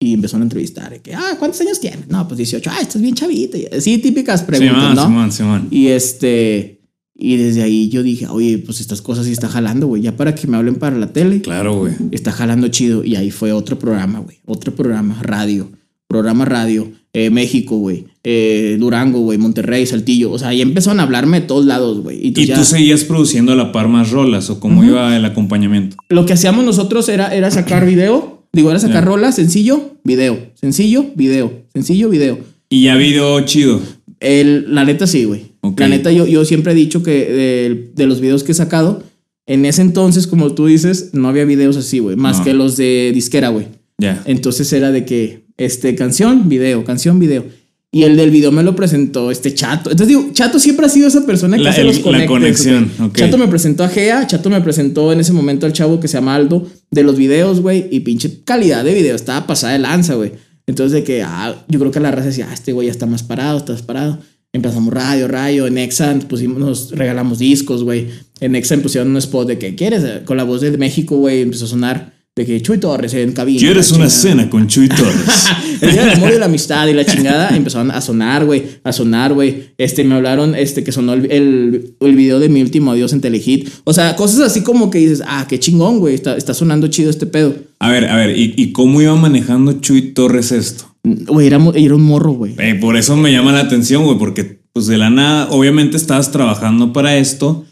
y empezaron a entrevistar. de Que, ah, ¿cuántos años tienes? No, pues 18. Ah, estás bien chavita. y Así típicas preguntas, Simón, ¿no? Simón, Simón. Y este, Y desde ahí yo dije, oye, pues estas cosas sí está jalando, güey. Ya para que me hablen para la tele, Claro, güey. está jalando chido. Y ahí fue otro programa, güey. Otro programa, radio. Programa radio. eh, México, güey. Eh, Durango, güey. Monterrey, Saltillo. O sea, ahí empezaron a hablarme de todos lados, güey. ¿Y ya- tú seguías produciendo a la par más rolas o cómo iba el acompañamiento? lo que hacíamos nosotros era, era sacar *clears throat* video. Digo, era sacar Ya. rolas, sencillo, video. Sencillo, video. Sencillo, video. Y ya video chido. El, la neta sí, güey. La neta yo, yo siempre he dicho que de, de los videos que he sacado, en ese entonces, como tú dices, no había videos así, güey. Más No. que los de disquera, güey. Ya. Entonces era de que, este, canción, video, canción, video. Y el del video me lo presentó este Chato. Entonces digo, Chato siempre ha sido esa persona que La- hace el- los la conectes, conexión, güey. ok. Chato me presentó a Gea, Chato me presentó en ese momento al chavo que se llama Aldo de los videos, güey. Y pinche calidad de video, estaba pasada de lanza, güey. Entonces de que, ah, yo creo que la raza decía, ah, este güey ya está más parado, está más parado. Empezamos radio, radio, en Exxon pusimos, nos regalamos discos, güey. En Exxon pusieron un spot de que quieres, con la voz de México, güey, empezó a sonar de que Chuy Torres en cabina. ¿Quieres una cena con Chuy *laughs* Torres? El día del amor y la amistad y la chingada empezaron a sonar, güey, a sonar, güey. Este, me hablaron, este, que sonó el, el, el video de mi último adiós en Telehit. O sea, cosas así como que dices, ah, qué chingón, güey, está, está sonando chido este pedo. a ver, a ver, ¿y, y cómo iba manejando Chuy Torres esto? Güey, era, era un morro, güey. Eh, por eso me llama la atención, güey, porque pues de la nada, obviamente estabas trabajando para esto,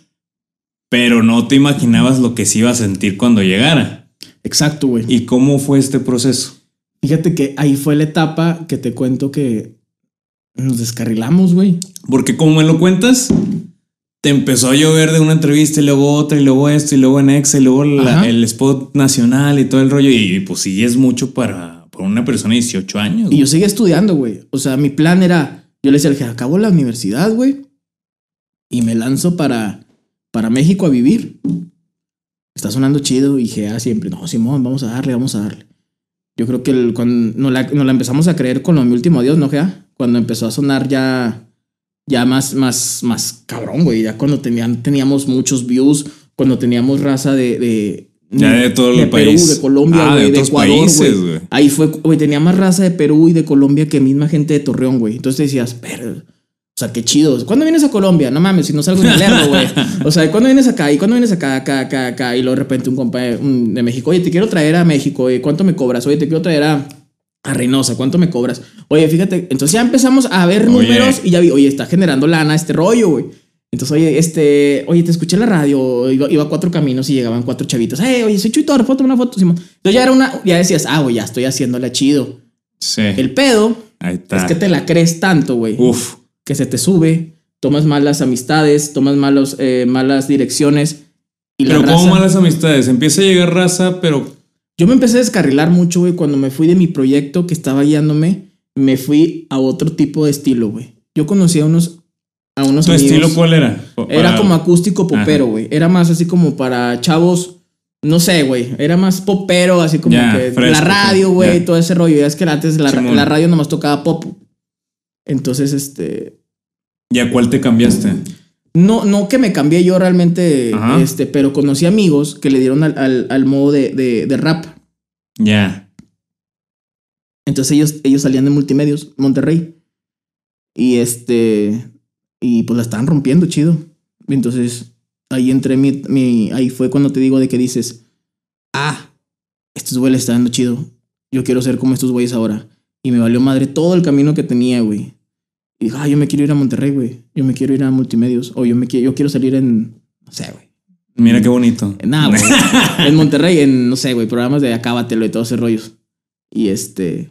pero no te imaginabas lo que se iba a sentir cuando llegara. Exacto, güey. ¿Y cómo fue este proceso? Fíjate que ahí fue la etapa que te cuento que nos descarrilamos, güey. Porque como me lo cuentas, te empezó a llover de una entrevista y luego otra y luego esto y luego en Exa y luego la- el spot nacional y todo el rollo y, pues sí es mucho para, para una persona de 18 años. Y yo seguía estudiando, güey. O sea, mi plan era, yo le decía al jefe, acabo la universidad, güey. Y me lanzo para, para México a vivir. Está sonando chido y Gea siempre, no, Simón, vamos a darle, vamos a darle. Yo creo que el- cuando nos la, nos la empezamos a creer con lo de mi último adiós, ¿no, Gea? Cuando empezó a sonar ya, ya más, más, más cabrón, güey. Ya cuando tenían, teníamos muchos views, cuando teníamos raza de... de Ya de todo el de Perú, país. de Colombia, Ah, de güey, de, otros Ecuador, países, güey. güey. Ahí fue, güey, tenía más raza de Perú y de Colombia que misma gente de Torreón, güey. Entonces decías, pero, o sea, qué chido. ¿Cuándo vienes a Colombia? No mames, si no salgo en el lerdo, güey. O sea, ¿cuándo vienes acá? ¿Y cuándo vienes acá, acá, acá, acá? Y luego de repente un compa de, un- de México, oye, te quiero traer a México, oye, ¿cuánto me cobras? Oye, te quiero traer a, a Reynosa, ¿cuánto me cobras? Oye, fíjate, entonces ya empezamos a ver Oye. números y ya vi, oye, está generando lana este rollo, güey. Entonces, oye, este, oye, te escuché en la radio, iba, iba a cuatro caminos y llegaban cuatro chavitos. Hey, oye, soy Chuy Torres, foto, una foto, Simón. Entonces ya era una, ya decías, ah, güey, ya estoy haciéndole chido. Sí. El pedo Ahí está. es que te la crees tanto, güey, Uf. Que se te sube, tomas malas amistades, tomas malos, eh, malas direcciones. Y la Pero raza- malas amistades. Empieza a llegar raza, pero Yo me empecé a descarrilar mucho, güey, cuando me fui de mi proyecto que estaba guiándome, me fui a otro tipo de estilo, güey. Yo conocí a unos, a unos ¿tu amigos. estilo cuál era? Era como acústico popero, güey. Era más así como para chavos, no sé, güey. Era más popero, así como que fresco, la radio, güey, todo ese rollo. Ya es que antes la, la radio nomás tocaba pop. Entonces, este. ¿Y a cuál te cambiaste? No, no que me cambié yo realmente, Ajá. este, pero conocí amigos que le dieron al, al- al modo de, de- de rap. Ya. Entonces ellos, ellos salían de multimedios, Monterrey. Y este. Y pues la estaban rompiendo, chido. Entonces, ahí entré mi, mi. Ahí fue cuando te digo de que dices. Ah, estos güeyes le están dando chido. Yo quiero ser como estos güeyes ahora. Y me valió madre todo el camino que tenía, güey. Y dije, ah, yo me quiero ir a Monterrey, güey. Yo me quiero ir a multimedios. O yo me quiero, yo quiero salir en. No sé, güey. Mira qué bonito. En nada, güey. en Monterrey, en, no sé, güey, programas de Acábatelo y todos esos rollos. Y este.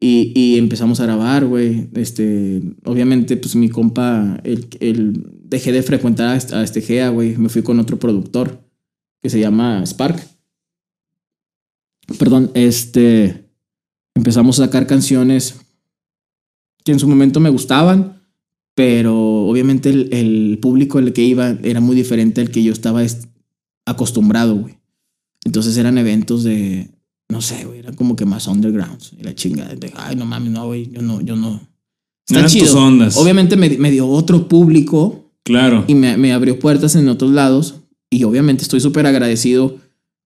Y, y empezamos a grabar, güey. Este. Obviamente, pues mi compa, el, el, dejé de frecuentar a este, a este GEA, güey. Me fui con otro productor que se llama Spark. Perdón, este. Empezamos a sacar canciones que en su momento me gustaban, pero obviamente el, el público al que iba era muy diferente al que yo estaba est- acostumbrado, güey. Entonces eran eventos de, no sé, güey, eran como que más undergrounds y la chingada. De, Ay, no mames, no, güey, yo no, yo no. No Está tus chido. ondas. Obviamente me, me dio otro público Claro. y me, me abrió puertas en otros lados. Y obviamente estoy súper agradecido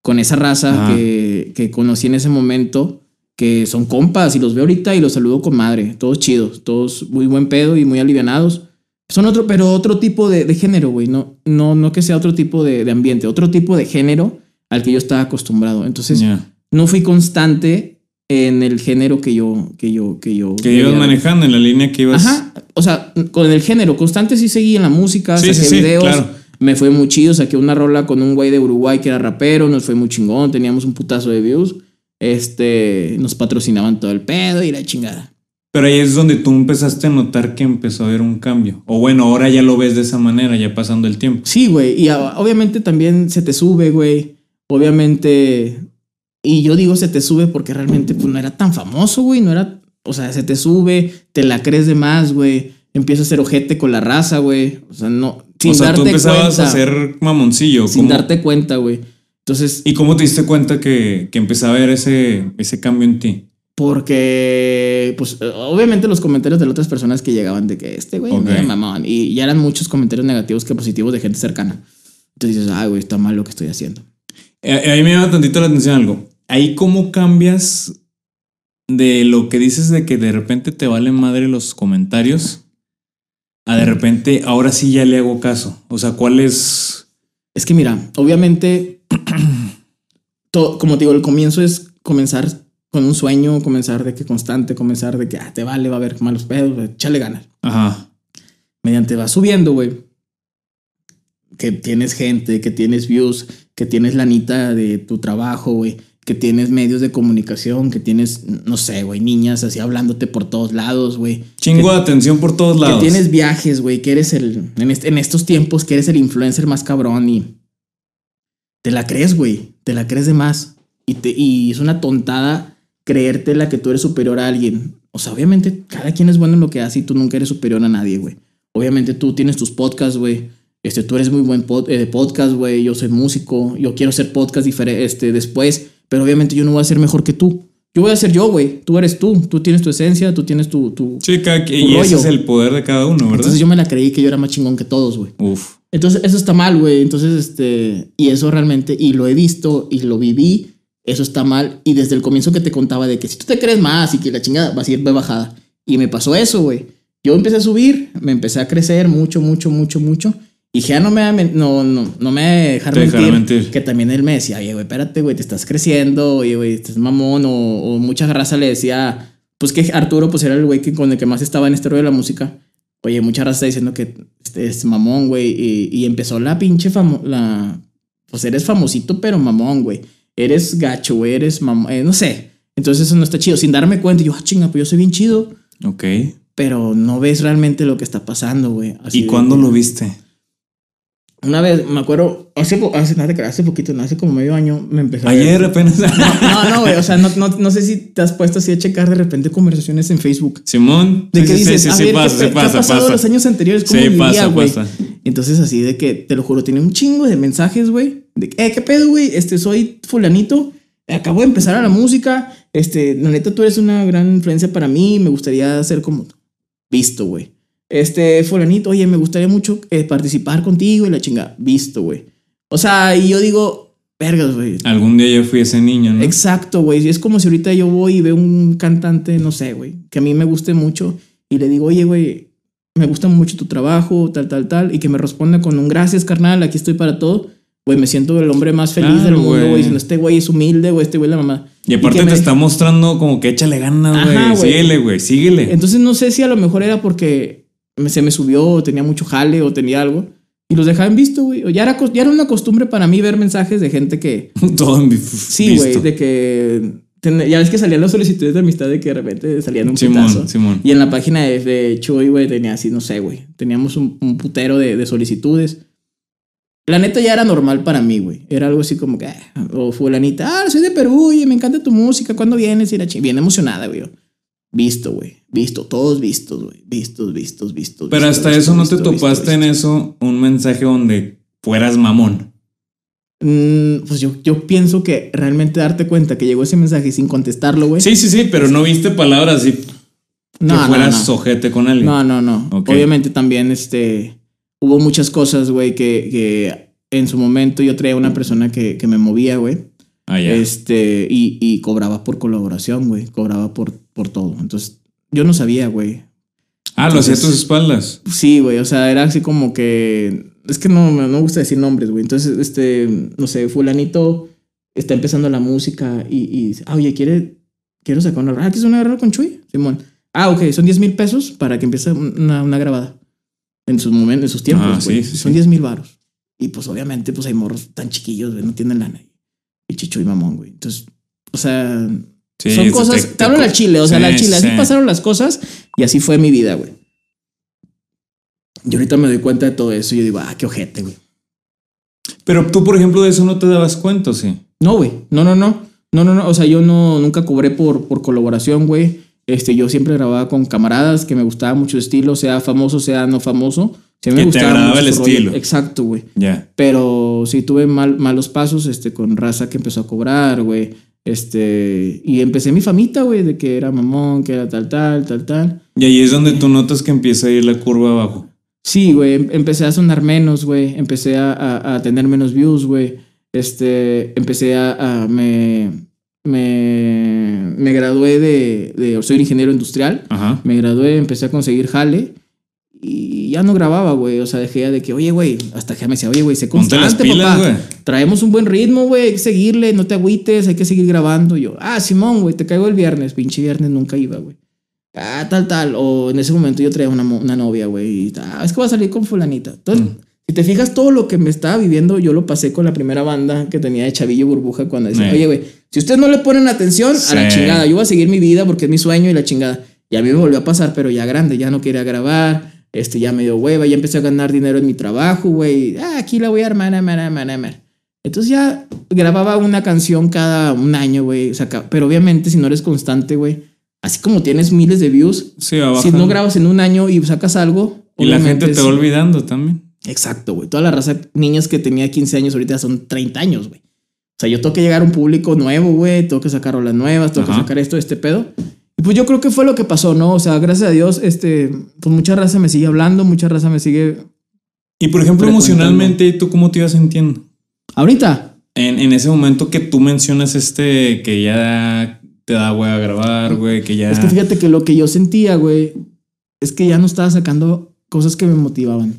con esa raza que, que conocí en ese momento, que son compas y los veo ahorita y los saludo con madre. Todos chidos, todos muy buen pedo y muy alivianados. Son otro, pero otro tipo de, de género, güey. No, no, no que sea otro tipo de, de ambiente, otro tipo de género al que yo estaba acostumbrado. Entonces, Ya. no fui constante en el género que yo, que yo, que yo. Que ibas manejando en la línea que ibas. Ajá. O sea, con el género constante sí seguí en la música, Sí, saqué sí, sí, videos. claro. Me fue muy chido, saqué una rola con un güey de Uruguay que era rapero, nos fue muy chingón, teníamos un putazo de views. Este, nos patrocinaban todo el pedo y la chingada. Pero ahí es donde tú empezaste a notar que empezó a haber un cambio. O bueno, ahora ya lo ves de esa manera, ya pasando el tiempo. Sí, güey. Y obviamente también se te sube, güey. Obviamente. Y yo digo se te sube porque realmente pues, no era tan famoso, güey. No era. O sea, se te sube, te la crees de más, güey. Empieza a ser ojete con la raza, güey. O sea, no. Sin o sea, darte tú empezabas cuenta. a ser mamoncillo. sin ¿cómo- darte cuenta, güey. Entonces, ¿Y cómo te diste cuenta que, que empezaba a haber ese, ese cambio en ti? porque, pues, obviamente los comentarios de las otras personas que llegaban de que este güey Ok. me mamaban. Y ya eran muchos comentarios negativos que positivos de gente cercana. Entonces dices, ay, güey, está mal lo que estoy haciendo. Eh, Ahí me llama tantito la atención algo. Ahí cómo cambias de lo que dices de que de repente te valen madre los comentarios a de repente ahora sí ya le hago caso. O sea, ¿cuál es? Es que mira, obviamente, to- como te digo, el comienzo es comenzar con un sueño, comenzar de que constante, comenzar de que ah, te vale, va a haber malos pedos, échale ganas. Ajá. Mediante va subiendo, güey. Que tienes gente, que tienes views, que tienes lanita de tu trabajo, güey. Que tienes medios de comunicación, que tienes, no sé, güey, niñas así hablándote por todos lados, güey. Chingo de atención por todos Que lados. tienes viajes, güey, que eres el. En, est- en estos tiempos, que eres el influencer más cabrón y. Te la crees, güey. Te la crees de más. Y, te, y es una tontada creértela que tú eres superior a alguien. O sea, obviamente, cada quien es bueno en lo que hace y tú nunca eres superior a nadie, güey. Obviamente tú tienes tus podcasts, güey. Este, tú eres muy buen pod- eh, podcast, güey. Yo soy músico. Yo quiero hacer podcast diferente este, después. Pero obviamente yo no voy a ser mejor que tú. Yo voy a ser yo, güey. Tú eres tú. Tú tienes tu esencia, tú tienes tu, tu, Sí, cada que- Tu y ese es el poder de cada uno, ¿verdad? entonces yo me la creí que yo era más chingón que todos, güey. Uf. Entonces eso está mal, güey. Entonces, este, y eso realmente, y lo he visto y lo viví, eso está mal. Y desde el comienzo que te contaba de que si tú te crees más y que la chingada vas a ir de bajada. Y me pasó eso, güey. Yo empecé a subir, me empecé a crecer mucho, mucho, mucho, mucho. Y ya no me, va no, no, no me va dejar mentir, mentir. Que también él me decía, oye, güey, espérate, güey, te estás creciendo, oye, güey, estás mamón. O, o mucha raza le decía, pues que Arturo, pues era el güey que con el que más estaba en este rollo de la música. Oye, mucha raza está diciendo que este es mamón, güey. Y, y empezó la pinche famo la Pues eres famosito, pero mamón, güey. Eres gacho, güey. Eres mamón. eh, no sé. Entonces eso no está chido. Sin darme cuenta, yo, ah, chinga, pues yo soy bien chido. Ok. Pero no ves realmente lo que está pasando, güey. ¿Y cuándo lo viste? Una vez, me acuerdo, hace, hace, no te creas, hace poquito, no, hace como medio año me empezó a ver- Ayer apenas. No, *laughs* no, güey. O sea, no, no, no sé si te has puesto así a checar de repente conversaciones en Facebook. Simón. De Sí, que sí, dices, sí, a sí, ver, pasa, ¿qué, sí qué pasa, ha pasado pasa. los años anteriores? ¿Cómo Sí, vivía, pasa, güey? pasa. Entonces así de que, te lo juro, tiene un chingo de mensajes, güey. De que, eh, ¿qué pedo, güey? Este, soy fulanito. Acabo de empezar a la música. Este, la neta, tú eres una gran influencia para mí. Me gustaría ser como. Visto, güey. Este, fulanito, oye, me gustaría mucho eh, participar contigo y la chinga. Visto, güey. O sea, y yo digo, vergas, güey. Algún día yo fui ese niño, ¿no? Exacto, güey. Es como si ahorita yo voy y veo un cantante, no sé, güey, que a mí me guste mucho y le digo, oye, güey, me gusta mucho tu trabajo, tal, tal, tal, y que me responda con un gracias, carnal, aquí estoy para todo. Güey, me siento el hombre más feliz Claro, del mundo, güey. este güey es humilde, güey, este güey es la mamá. Y aparte que te me- está mostrando como que échale ganas, güey. Síguele, güey, síguele. Entonces no sé si a lo mejor era porque se me subió, o tenía mucho jale o tenía algo. Y los dejaba en visto, güey. Ya era, ya era una costumbre para mí ver mensajes de gente que, *laughs* Todo en Sí, güey, de que ten- ya ves que salían las solicitudes de amistad de que de repente salían un Simón, putazo. Simón. Y en la página de, de Chuy, güey, tenía así, no sé, güey. Teníamos un, un putero de, de solicitudes. La neta ya era normal para mí, güey. Era algo así como que, ah, o fulanita, ah, soy de Perú, y me encanta tu música, ¿cuándo vienes? Y era chi- bien emocionada, güey. Visto, güey. Visto, todos vistos, güey. Vistos, vistos, vistos. Pero hasta eso no te topaste en eso un mensaje donde fueras mamón. Mm, pues yo, yo pienso que realmente darte cuenta que llegó ese mensaje sin contestarlo, güey. Sí, sí, sí, pero no viste palabras que no, no, fueras no. ojete con alguien. No, no, no. Obviamente también este, hubo muchas cosas, güey, que, que en su momento yo traía una persona que, que me movía, güey. Ah, ya. Este, y, y cobraba por colaboración, güey. Cobraba por, por todo. Entonces, yo no sabía, güey. Ah, lo hacía a tus espaldas. Sí, güey, o sea, era así como que. Es que no, no me gusta decir nombres, güey. Entonces, este, no sé, Fulanito está empezando la música y, y dice, ah, oye, ¿quiere, quiero sacar una. Ah, ¿quieres una guerra con Chuy? Simón. Ah, ok, son 10 mil pesos para que empiece una, una grabada. En sus momentos, en sus tiempos, Ah, güey. sí, sí, son sí. 10 mil varos. Y pues, obviamente, pues hay morros tan chiquillos, güey, no tienen lana. Y chicho y mamón, güey. Entonces, o sea, Sí, son te- cosas. te- Te, hablo te- la chile, o sea, sí, la chile. Así sí. pasaron las cosas y así fue mi vida, güey. Y ahorita me doy cuenta de todo eso y yo digo, ah, qué ojete, güey. Pero tú, por ejemplo, de eso no te dabas cuenta, ¿o ¿sí? No, güey. No, no, no. No, no, no. O sea, yo no, nunca cobré por, por colaboración, güey. Este, yo siempre grababa con camaradas que me gustaba mucho el estilo, sea famoso, sea no famoso. Sí, me Que te gustaba agradaba mucho el rollo. estilo. Exacto, güey. Ya. Pero sí tuve mal, malos pasos este, con raza que empezó a cobrar, güey. Este, y empecé mi famita, güey, de que era mamón, que era tal, tal, tal, tal. Y ahí es donde tú notas que empieza a ir la curva abajo. Sí, güey, em- empecé a sonar menos, güey. Empecé a, a- a tener menos views, güey. Este, empecé a, a- me, me, me gradué de, de, soy ingeniero industrial. Ajá. Me gradué, empecé a conseguir jale y ya no grababa, güey. O sea, dejé ya de que, oye, güey, hasta que me decía, oye, güey, sé constante, pilas, papá. güey. Traemos un buen ritmo, güey, hay que seguirle, no te agüites, hay que seguir grabando. Y yo, ah, Simón, güey, te caigo el viernes, pinche viernes nunca iba, güey. Ah, tal, tal. O en ese momento yo traía una, una novia, güey. y, Ah, es que voy a salir con fulanita. Entonces, Mm. si te fijas, todo lo que me estaba viviendo, yo lo pasé con la primera banda que tenía de Chavillo Burbuja cuando decía, oye, güey, si ustedes no le ponen atención, a la Sí. chingada, yo voy a seguir mi vida porque es mi sueño y la chingada. Y a mí me volvió a pasar, pero ya grande, ya no quería grabar, este, ya me dio hueva, ya empecé a ganar dinero en mi trabajo, güey. Ah, aquí la voy a armar, armar, armar, armar. Entonces ya grababa una canción cada un año, güey. O sea, pero obviamente si no eres constante, güey, así como tienes miles de views, Sí, si no grabas en un año y sacas algo, Y la gente te va olvidando también. Exacto, güey. Toda la raza, niñas que tenía 15 años ahorita son 30 años, güey. O sea, yo tengo que llegar a un público nuevo, güey. Tengo que sacar rolas nuevas, tengo Ajá. que sacar esto, este pedo. Y pues yo creo que fue lo que pasó, ¿no? O sea, gracias a Dios, este, pues mucha raza me sigue hablando, mucha raza me sigue. Y por ejemplo, emocionalmente, ¿tú cómo te ibas sintiendo? Ahorita, En, en ese momento que tú mencionas este, que ya te da güey a grabar, güey, que ya... es que fíjate que lo que yo sentía, güey, es que ya no estaba sacando cosas que me motivaban.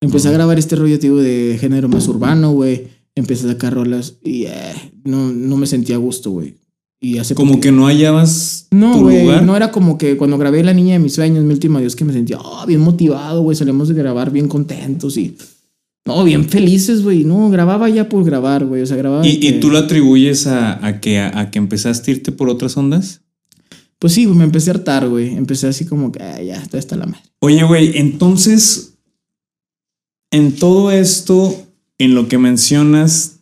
Empecé a grabar este rollo, tío, de género más urbano, güey. Empecé a sacar rolas y eh, no, no me sentía a gusto, güey. Y hace como que no hallabas No, tu güey, lugar. no era como que cuando grabé La Niña de mis sueños, mi último adiós, que me sentía oh, bien motivado, güey, salimos de grabar bien contentos y... No, bien felices, güey. No, grababa ya por grabar, güey. O sea, grababa... ¿Y, y tú lo atribuyes a, a que, a, que empezaste a irte por otras ondas? Pues sí, güey, me empecé a hartar, güey. Empecé así como que, ah, ya, está está la madre. Oye, güey, entonces, en todo esto, en lo que mencionas,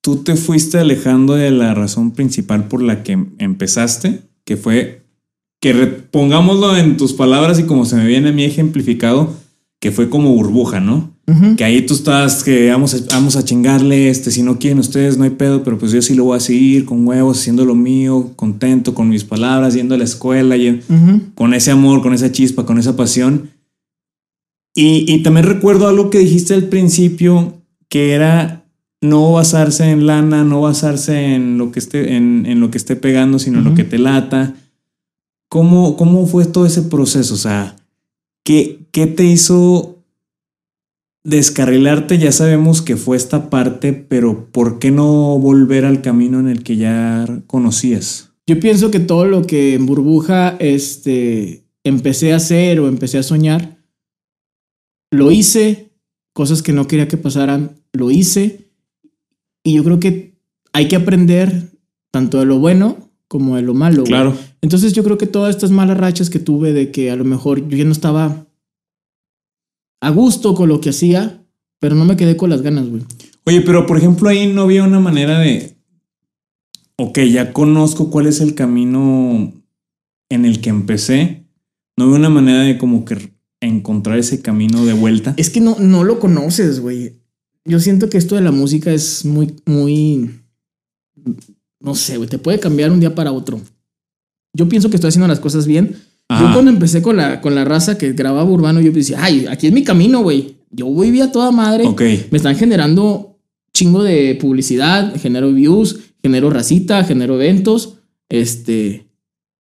tú te fuiste alejando de la razón principal por la que empezaste, que fue, que pongámoslo en tus palabras y como se me viene a mí ejemplificado, que fue como burbuja, ¿no? Que ahí tú estás, que vamos a, vamos a chingarle, este, si no quieren ustedes, no hay pedo, pero pues yo sí lo voy a seguir con huevos, haciendo lo mío, contento con mis palabras, yendo a la escuela, y con ese amor, con esa chispa, con esa pasión. Y, y también recuerdo algo que dijiste al principio, que era no basarse en lana, no basarse en lo que esté, en, en lo que esté pegando, sino en lo que te lata. ¿Cómo, ¿Cómo fue todo ese proceso? O sea, ¿qué, qué te hizo descarrilarte? Ya sabemos que fue esta parte, pero ¿por qué no volver al camino en el que ya conocías? Yo pienso que todo lo que en burbuja este, empecé a hacer o empecé a soñar, lo hice, cosas que no quería que pasaran, lo hice. Y yo creo que hay que aprender tanto de lo bueno como de lo malo. güey. Claro. Entonces yo creo que todas estas malas rachas que tuve de que a lo mejor yo ya no estaba a gusto con lo que hacía, pero no me quedé con las ganas, güey. Oye, pero por ejemplo ahí no había una manera de, ok, ya conozco cuál es el camino en el que empecé, no había una manera de como que encontrar ese camino de vuelta. Es que no, no lo conoces, güey. Yo siento que esto de la música es muy, muy. No sé, güey. Te puede cambiar un día para otro. Yo pienso que estoy haciendo las cosas bien. Yo cuando empecé con la, con la raza que grababa urbano, yo decía, ay, aquí es mi camino, güey. Yo voy a toda madre. Ok, Me están generando chingo de publicidad, genero views, genero racita, genero eventos. Este.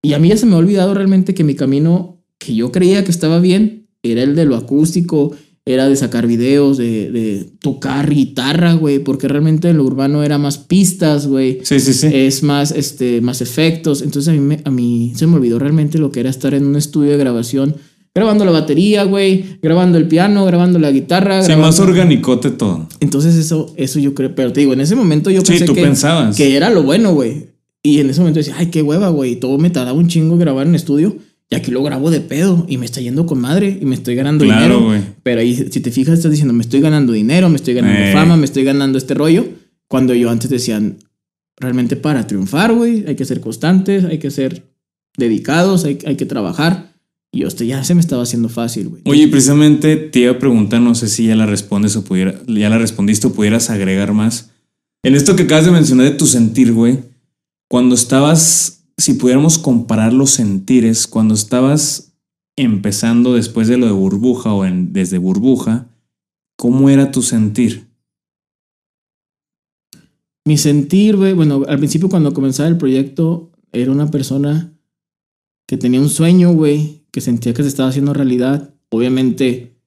Y a mí ya se me ha olvidado realmente que mi camino que yo creía que estaba bien era el de lo acústico, era de sacar videos, de, de tocar guitarra, güey, porque realmente en lo urbano era más pistas, güey. Sí, sí, sí. Es más, este, más efectos. Entonces a mí, me- a mí se me olvidó realmente lo que era estar en un estudio de grabación, grabando la batería, güey, grabando el piano, grabando la guitarra. Sí, grabando- más organicote todo. Entonces eso, eso yo creo, pero te digo, en ese momento yo Sí, pensé tú que, pensabas. que era lo bueno, güey. Y en ese momento decía, ay, qué hueva, güey. Todo me tardaba un chingo grabar en estudio. Y aquí lo grabo de pedo. Y me está yendo con madre. Y me estoy ganando Claro, dinero. güey. Pero ahí, si te fijas, estás diciendo, me estoy ganando dinero, me estoy ganando Eh. fama, me estoy ganando este rollo. Cuando yo antes decían, realmente para triunfar, güey, hay que ser constantes, hay que ser dedicados, hay, hay que trabajar. Y esto ya se me estaba haciendo fácil, güey. Oye, precisamente te iba a preguntar, no sé si ya la respondes o pudiera, ya la respondiste o pudieras agregar más. En esto que acabas de mencionar de tu sentir, güey, cuando estabas, si pudiéramos comparar los sentires, cuando estabas empezando después de lo de burbuja o en, desde burbuja, ¿cómo era tu sentir? Mi sentir, güey, bueno, al principio cuando comenzaba el proyecto, era una persona que tenía un sueño, güey, que sentía que se estaba haciendo realidad. Obviamente,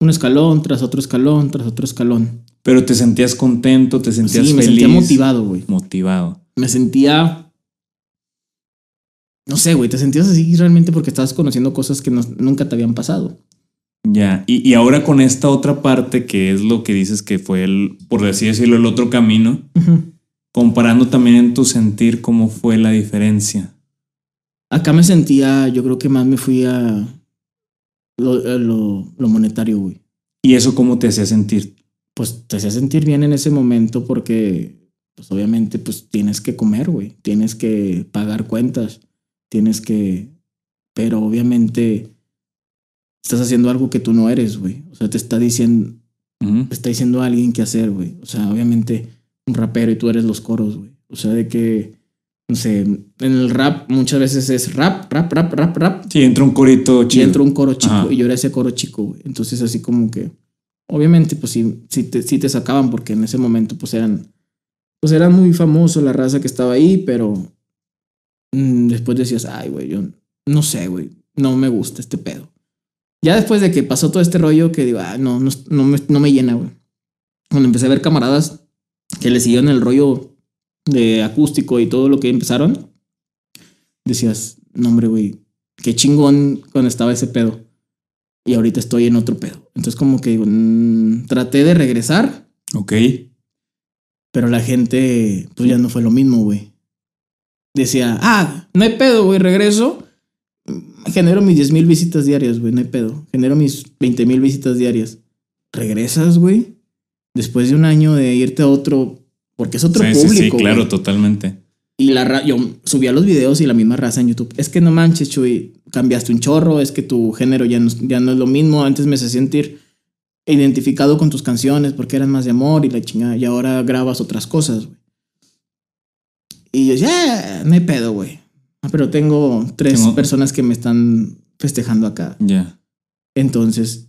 un escalón tras otro escalón, tras otro escalón. Pero te sentías contento, te sentías Sí, me feliz. sentía motivado, güey. Motivado. Me sentía... No sé, güey, te sentías así realmente porque estabas conociendo cosas que no- nunca te habían pasado. Ya, y, y ahora con esta otra parte que es lo que dices que fue el, por así decirlo, el otro camino, comparando también en tu sentir cómo fue la diferencia. Acá me sentía, yo creo que más me fui a lo, a lo, lo monetario, güey. ¿Y eso cómo te hacía sentir? pues te hacía sentir bien en ese momento porque, pues obviamente, pues tienes que comer, güey. Tienes que pagar cuentas. Tienes que... Pero obviamente estás haciendo algo que tú no eres, güey. O sea, te está diciendo, te está diciendo alguien qué hacer, güey. O sea, obviamente un rapero y tú eres los coros, güey. O sea, de que, no sé, en el rap muchas veces es rap, rap, rap, rap, rap. Sí, entra un corito Y chido. entró un coro chico Ajá. y yo era ese coro chico, güey. Entonces así como que, obviamente, pues sí, sí te, sí te sacaban porque en ese momento pues eran, pues eran muy famosos la raza que estaba ahí, pero después decías, ay, güey, yo no sé, güey, no me gusta este pedo. Ya después de que pasó todo este rollo que digo, ah, no, no, no me, no me llena, güey. Cuando empecé a ver camaradas que le siguieron el rollo de acústico y todo lo que empezaron, decías, no, hombre, güey, qué chingón cuando estaba ese pedo. Y ahorita estoy en otro pedo. Entonces como que digo, mm, traté de regresar, Ok. pero la gente pues ya no fue lo mismo, güey. Decía, ah, no hay pedo, güey, regreso. Genero mis 10 mil visitas diarias, güey, no hay pedo. Genero mis 20 mil visitas diarias. ¿Regresas, güey? Después de un año de irte a otro, porque es otro Sí, sí, público. sí, claro, güey. totalmente. Y la ra- yo subía los videos y la misma raza en YouTube. Es que no manches, Chuy, cambiaste un chorro, es que tu género ya no, ya no es lo mismo. Antes me hacía sentir identificado con tus canciones porque eran más de amor y la chingada. Y ahora grabas otras cosas, güey. Y yo, ya, no hay pedo, güey. Ah, pero tengo tres Tengo- personas que me están festejando acá. Ya. Entonces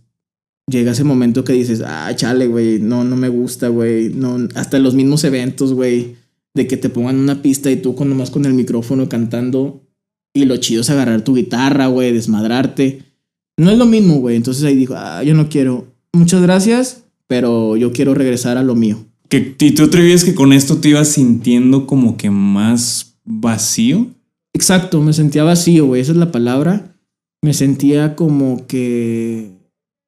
llega ese momento que dices, ah, chale, güey, no, no me gusta, güey. No, hasta los mismos eventos, güey, de que te pongan una pista y tú con nomás con el micrófono cantando y lo chido es agarrar tu guitarra, güey, desmadrarte. No es lo mismo, güey. Entonces ahí digo, ah, yo no quiero. Muchas gracias, pero yo quiero regresar a lo mío. Que, ¿Y tú atrevías que con esto te ibas sintiendo como que más vacío? Exacto, me sentía vacío, güey, esa es la palabra. Me sentía como que...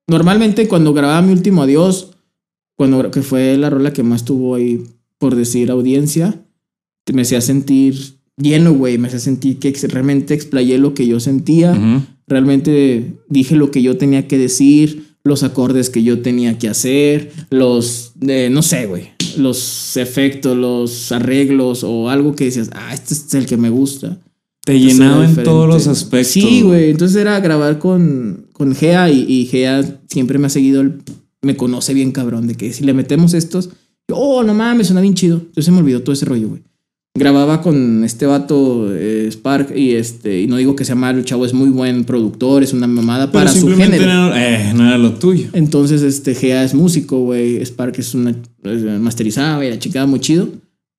Normalmente cuando grababa mi último adiós, cuando que fue la rola que más tuvo ahí, por decir, audiencia, me hacía sentir lleno, güey, me hacía sentir que realmente explayé lo que yo sentía, realmente dije lo que yo tenía que decir, los acordes que yo tenía que hacer, los, de, no sé, güey, los efectos, los arreglos o algo que decías, ah, este es el que me gusta. Te Entonces llenaba en todos los aspectos. Sí, güey. Entonces era grabar con, con Gea y, y Gea siempre me ha seguido, el- me conoce bien cabrón, de que si le metemos estos, oh, no mames, suena bien chido. Entonces se me olvidó todo ese rollo, güey. Grababa con este vato eh, Spark y este, y no digo que sea malo, el chavo es muy buen productor, es una mamada Pero para su género. no, eh, no era lo tuyo. Entonces, este, Gea es músico, güey. Spark es una eh, masterizada, güey, la chingada muy chido.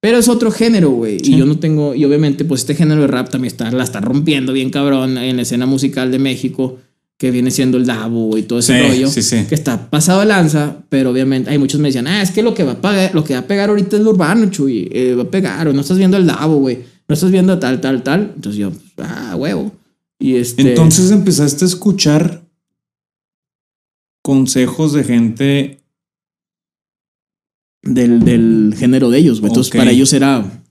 Pero es otro género, güey. Y yo no tengo, y obviamente, pues este género de rap también está, la está rompiendo bien cabrón en la escena musical de México, que viene siendo el Dabo y todo ese Sí, rollo. sí, sí. Que está pasado de lanza, pero obviamente hay muchos me decían, ah, es que lo que va a pagar, lo que va a pegar ahorita es lo urbano, Chuy. eh, va a pegar, o no estás viendo el Dabo, güey. No estás viendo tal, tal, tal. Entonces yo, ah, huevo. Y este. Entonces empezaste a escuchar consejos de gente. del, del género de ellos, güey. Entonces, para ellos era.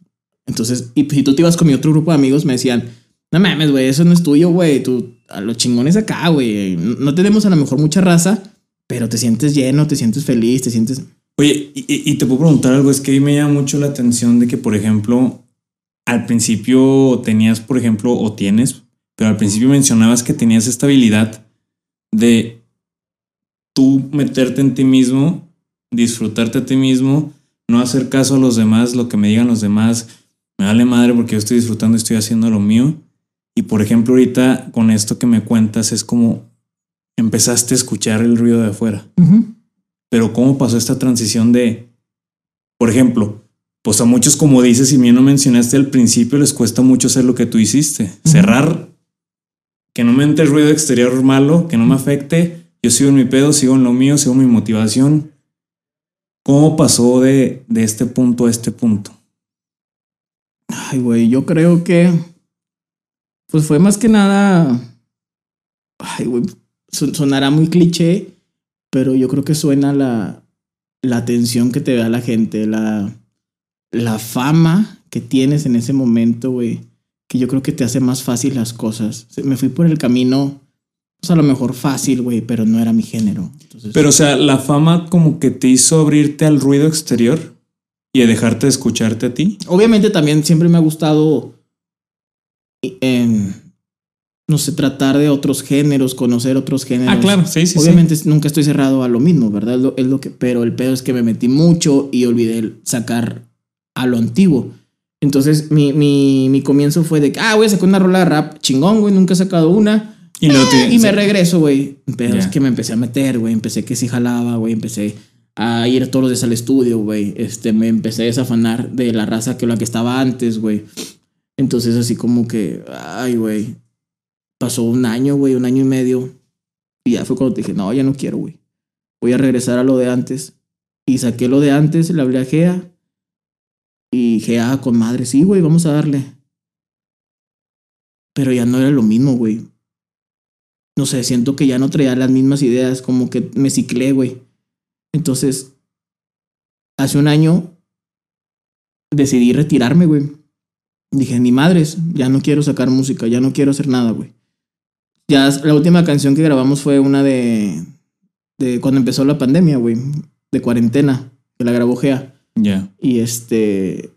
Entonces, y si tú te ibas con mi otro grupo de amigos, me decían, no mames, güey, eso no es tuyo, güey. Tú, a los chingones acá, güey. No tenemos a lo mejor mucha raza, pero te sientes lleno, te sientes feliz, te sientes. Oye, y, te puedo preguntar algo, es que ahí me llama mucho la atención de que, por ejemplo, al principio tenías, por ejemplo, o tienes, pero al principio mencionabas que tenías esta habilidad de tú meterte en ti mismo, disfrutarte a ti mismo, no hacer caso a los demás, lo que me digan los demás, me vale madre porque yo estoy disfrutando, estoy haciendo lo mío. Y por ejemplo, ahorita con esto que me cuentas es como empezaste a escuchar el ruido de afuera. Pero ¿cómo pasó esta transición de, por ejemplo, pues a muchos, como dices, y bien no mencionaste al principio, les cuesta mucho hacer lo que tú hiciste. Cerrar, que no me entre ruido exterior malo, que no me afecte. Yo sigo en mi pedo, sigo en lo mío, sigo en mi motivación. ¿Cómo pasó de, de este punto a este punto? Ay, güey, yo creo que. Pues fue más que nada. Ay, güey. son- Sonará muy cliché, pero yo creo que suena la, la atención que te da la gente, la, la fama que tienes en ese momento, güey. Que yo creo que te hace más fácil las cosas. Me fui por el camino, pues a lo mejor fácil, güey, pero no era mi género. Entonces, Pero, o sea, la fama como que te hizo abrirte al ruido exterior y a dejarte de escucharte a ti. Obviamente también siempre me ha gustado, em, no sé, tratar de otros géneros, conocer otros géneros. Ah, claro, sí, sí, sí. Obviamente nunca estoy cerrado a lo mismo, ¿verdad? Es lo, es lo que, pero el pedo es que me metí mucho y olvidé sacar a lo antiguo. Entonces mi, mi, mi comienzo fue de que, ah, voy a sacar una rola de rap chingón, güey, nunca he sacado una. Y Eh, te- y me regreso, güey. Pero es que me empecé a meter, güey. Empecé que sí jalaba, güey. Empecé a ir todos los días al estudio, güey. Este, me empecé a desafanar de la raza que la que estaba antes, güey. Entonces, así como que, ay, güey. Pasó un año, güey, un año y medio. Y ya fue cuando dije, no, ya no quiero, güey. Voy a regresar a lo de antes. Y saqué lo de antes, le hablé a Gea. Y Gea con madre, sí, güey, vamos a darle. Pero ya no era lo mismo, güey no sé, siento que ya no traía las mismas ideas, como que me ciclé, güey. Entonces, hace un año decidí retirarme, güey. Dije, ni madres, ya no quiero sacar música, ya no quiero hacer nada, güey. Ya la última canción que grabamos fue una de, de cuando empezó la pandemia, güey, de cuarentena, que la grabó Gea. Ya. Y este.